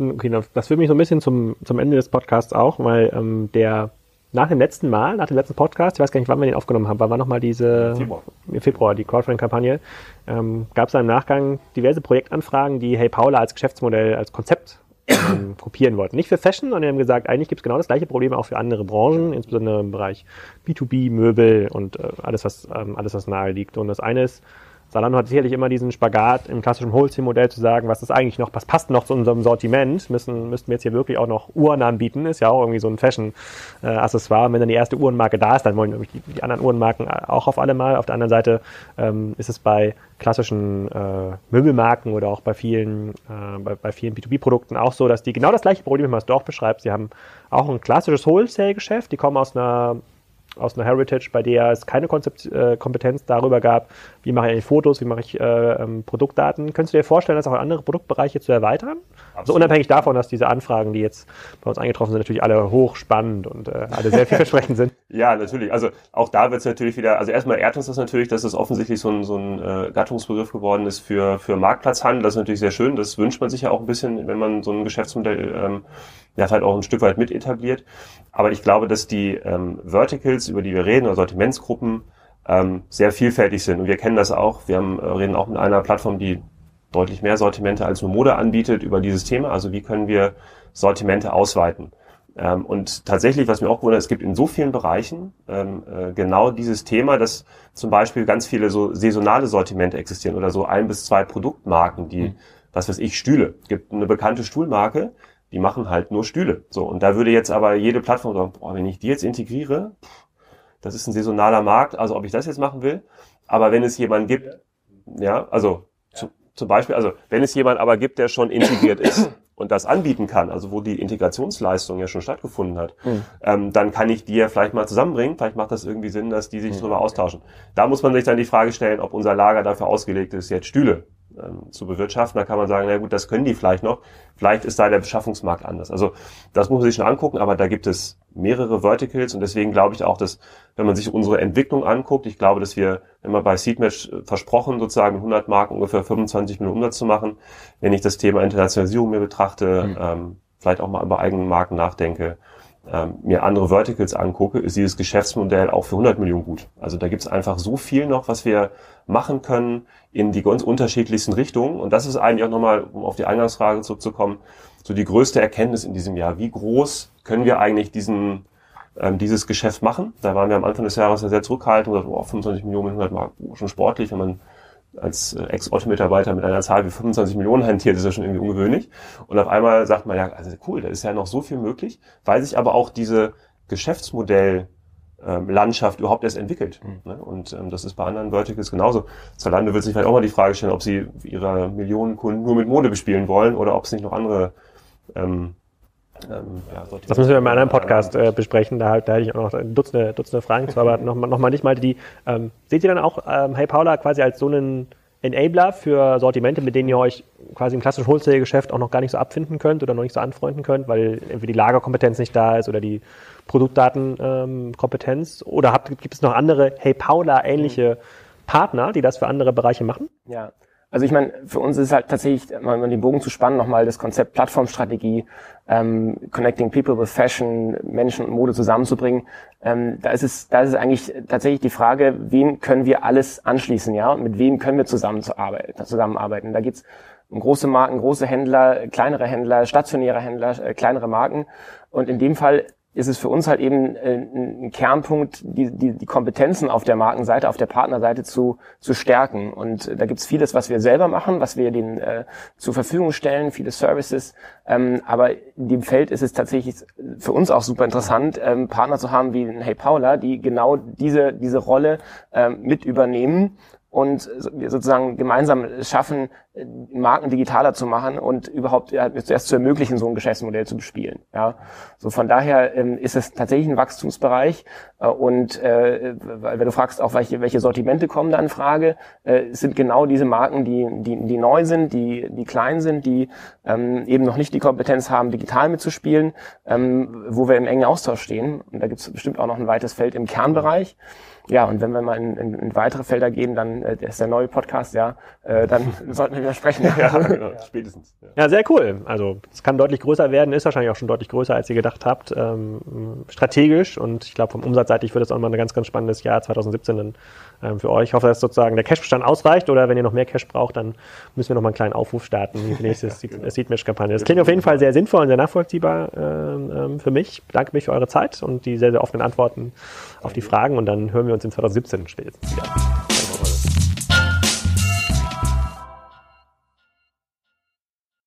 Okay, das führt mich so ein bisschen zum, zum Ende des Podcasts auch, weil ähm, der nach dem letzten Mal, nach dem letzten Podcast, ich weiß gar nicht, wann wir den aufgenommen haben, war nochmal diese Februar. Februar, die Crowdfunding-Kampagne, ähm, gab es im Nachgang diverse Projektanfragen, die Hey Paula als Geschäftsmodell, als Konzept ähm, kopieren wollten. Nicht für Fashion, sondern die haben gesagt, eigentlich gibt es genau das gleiche Problem auch für andere Branchen, insbesondere im Bereich B2B, Möbel und äh, alles, was ähm, alles, was nahe liegt. Und das eine ist, Salando hat sicherlich immer diesen Spagat im klassischen Wholesale-Modell zu sagen, was ist eigentlich noch, was passt noch zu unserem Sortiment, müssen, müssten wir jetzt hier wirklich auch noch Uhren anbieten, ist ja auch irgendwie so ein Fashion-Accessoire. Und wenn dann die erste Uhrenmarke da ist, dann wollen nämlich die, die, anderen Uhrenmarken auch auf alle mal. Auf der anderen Seite ähm, ist es bei klassischen äh, Möbelmarken oder auch bei vielen, äh, bei, bei vielen B2B-Produkten auch so, dass die genau das gleiche Problem haben, was du auch beschreibst. Sie haben auch ein klassisches Wholesale-Geschäft, die kommen aus einer aus einer Heritage, bei der es keine Konzept, äh, Kompetenz darüber gab, wie mache ich eigentlich Fotos, wie mache ich äh, ähm, Produktdaten. Könntest du dir vorstellen, das auch in andere Produktbereiche zu erweitern? Absolut. Also unabhängig davon, dass diese Anfragen, die jetzt bei uns eingetroffen sind, natürlich alle hochspannend und äh, alle sehr vielversprechend sind. Ja, natürlich. Also auch da wird es natürlich wieder, also erstmal ehrt uns das natürlich, dass es offensichtlich so ein, so ein äh, Gattungsbegriff geworden ist für, für Marktplatzhandel. Das ist natürlich sehr schön. Das wünscht man sich ja auch ein bisschen, wenn man so ein Geschäftsmodell ähm, ja, halt auch ein Stück weit mit etabliert. Aber ich glaube, dass die ähm, Verticals, über die wir reden, oder Sortimentsgruppen, ähm, sehr vielfältig sind. Und wir kennen das auch. Wir haben, äh, reden auch mit einer Plattform, die deutlich mehr Sortimente als nur Mode anbietet über dieses Thema. Also wie können wir Sortimente ausweiten? Ähm, und tatsächlich, was mir auch wundert, es gibt in so vielen Bereichen ähm, äh, genau dieses Thema, dass zum Beispiel ganz viele so saisonale Sortimente existieren oder so ein bis zwei Produktmarken, die, mhm. was weiß ich, Stühle. Es gibt eine bekannte Stuhlmarke, die machen halt nur Stühle. So, und da würde jetzt aber jede Plattform sagen, boah, wenn ich die jetzt integriere, das ist ein saisonaler Markt, also ob ich das jetzt machen will. Aber wenn es jemanden gibt, ja, also zu, zum Beispiel, also wenn es jemand aber gibt, der schon integriert ist und das anbieten kann, also wo die Integrationsleistung ja schon stattgefunden hat, mhm. ähm, dann kann ich die ja vielleicht mal zusammenbringen. Vielleicht macht das irgendwie Sinn, dass die sich mhm. darüber austauschen. Da muss man sich dann die Frage stellen, ob unser Lager dafür ausgelegt ist, jetzt Stühle ähm, zu bewirtschaften. Da kann man sagen, na gut, das können die vielleicht noch. Vielleicht ist da der Beschaffungsmarkt anders. Also das muss man sich schon angucken, aber da gibt es mehrere Verticals und deswegen glaube ich auch, dass wenn man sich unsere Entwicklung anguckt, ich glaube, dass wir, man bei Seedmatch äh, versprochen, sozusagen 100 Marken ungefähr 25 Millionen Umsatz zu machen, wenn ich das Thema Internationalisierung mir betrachte, mhm. ähm, vielleicht auch mal über eigene Marken nachdenke, ähm, mir andere Verticals angucke, ist dieses Geschäftsmodell auch für 100 Millionen gut. Also da gibt es einfach so viel noch, was wir machen können in die ganz unterschiedlichsten Richtungen. Und das ist eigentlich auch nochmal, um auf die Eingangsfrage zurückzukommen, so die größte Erkenntnis in diesem Jahr. Wie groß können wir eigentlich diesen, ähm, dieses Geschäft machen? Da waren wir am Anfang des Jahres sehr zurückhaltend gesagt, oh, 25 Millionen, 100 Mark, oh, schon sportlich, wenn man als äh, Ex-Otto-Mitarbeiter mit einer Zahl wie 25 Millionen hantiert, ist ja schon irgendwie ungewöhnlich. Und auf einmal sagt man, ja, also cool, da ist ja noch so viel möglich, weil sich aber auch diese Geschäftsmodell ähm, Landschaft überhaupt erst entwickelt. Mhm. Ne? Und ähm, das ist bei anderen Verticals genauso. Zalando wird sich vielleicht auch mal die Frage stellen, ob sie ihre Millionen Kunden nur mit Mode bespielen wollen oder ob es nicht noch andere ähm, ähm, ja, das müssen wir in einem anderen Podcast äh, besprechen. Da, da hätte ich auch noch Dutzende, Dutzende Fragen zu, aber nochmal noch mal nicht mal die. Ähm, seht ihr dann auch ähm, Hey Paula quasi als so einen Enabler für Sortimente, mit denen ihr euch quasi im klassischen Wholesale-Geschäft auch noch gar nicht so abfinden könnt oder noch nicht so anfreunden könnt, weil entweder die Lagerkompetenz nicht da ist oder die Produktdatenkompetenz? Ähm, oder habt, gibt es noch andere Hey Paula ähnliche Partner, die das für andere Bereiche machen? Ja, also ich meine, für uns ist halt tatsächlich, mal den Bogen zu spannen, nochmal das Konzept Plattformstrategie, ähm, Connecting People with Fashion, Menschen und Mode zusammenzubringen. Ähm, da ist es, da ist es eigentlich tatsächlich die Frage, wen können wir alles anschließen, ja, und mit wem können wir zusammenarbeiten. zusammenarbeiten. Da geht's um große Marken, große Händler, kleinere Händler, stationäre Händler, äh, kleinere Marken. Und in dem Fall ist es für uns halt eben äh, ein Kernpunkt, die, die, die Kompetenzen auf der Markenseite, auf der Partnerseite zu, zu stärken. Und äh, da gibt's vieles, was wir selber machen, was wir denen äh, zur Verfügung stellen, viele Services. Ähm, aber in dem Feld ist es tatsächlich für uns auch super interessant, ähm, Partner zu haben wie Hey Paula, die genau diese, diese Rolle ähm, mit übernehmen und sozusagen gemeinsam schaffen, Marken digitaler zu machen und überhaupt ja, zuerst zu ermöglichen, so ein Geschäftsmodell zu bespielen. Ja, so von daher ähm, ist es tatsächlich ein Wachstumsbereich äh, und äh, wenn du fragst auch welche, welche Sortimente kommen da in Frage, äh, sind genau diese Marken, die die, die neu sind, die die klein sind, die ähm, eben noch nicht die Kompetenz haben, digital mitzuspielen, ähm, wo wir im engen Austausch stehen. Und da gibt es bestimmt auch noch ein weites Feld im Kernbereich. Ja, und wenn wir mal in, in, in weitere Felder gehen, dann äh, ist der neue Podcast, ja, äh, dann sollten wir wieder sprechen. ja, genau, spätestens. Ja. ja. sehr cool. Also es kann deutlich größer werden, ist wahrscheinlich auch schon deutlich größer, als ihr gedacht habt. Ähm, strategisch und ich glaube, vom Umsatzseitig wird es auch mal ein ganz, ganz spannendes Jahr 2017 dann ähm, für euch. Ich hoffe, dass sozusagen der Cashbestand ausreicht oder wenn ihr noch mehr Cash braucht, dann müssen wir noch mal einen kleinen Aufruf starten für die nächste ja, genau. Seedmatch-Kampagne. Das klingt auf jeden Fall sehr sinnvoll und sehr nachvollziehbar ähm, ähm, für mich. Ich bedanke mich für eure Zeit und die sehr, sehr offenen Antworten auf die Fragen und dann hören wir uns in 2017 spätestens wieder.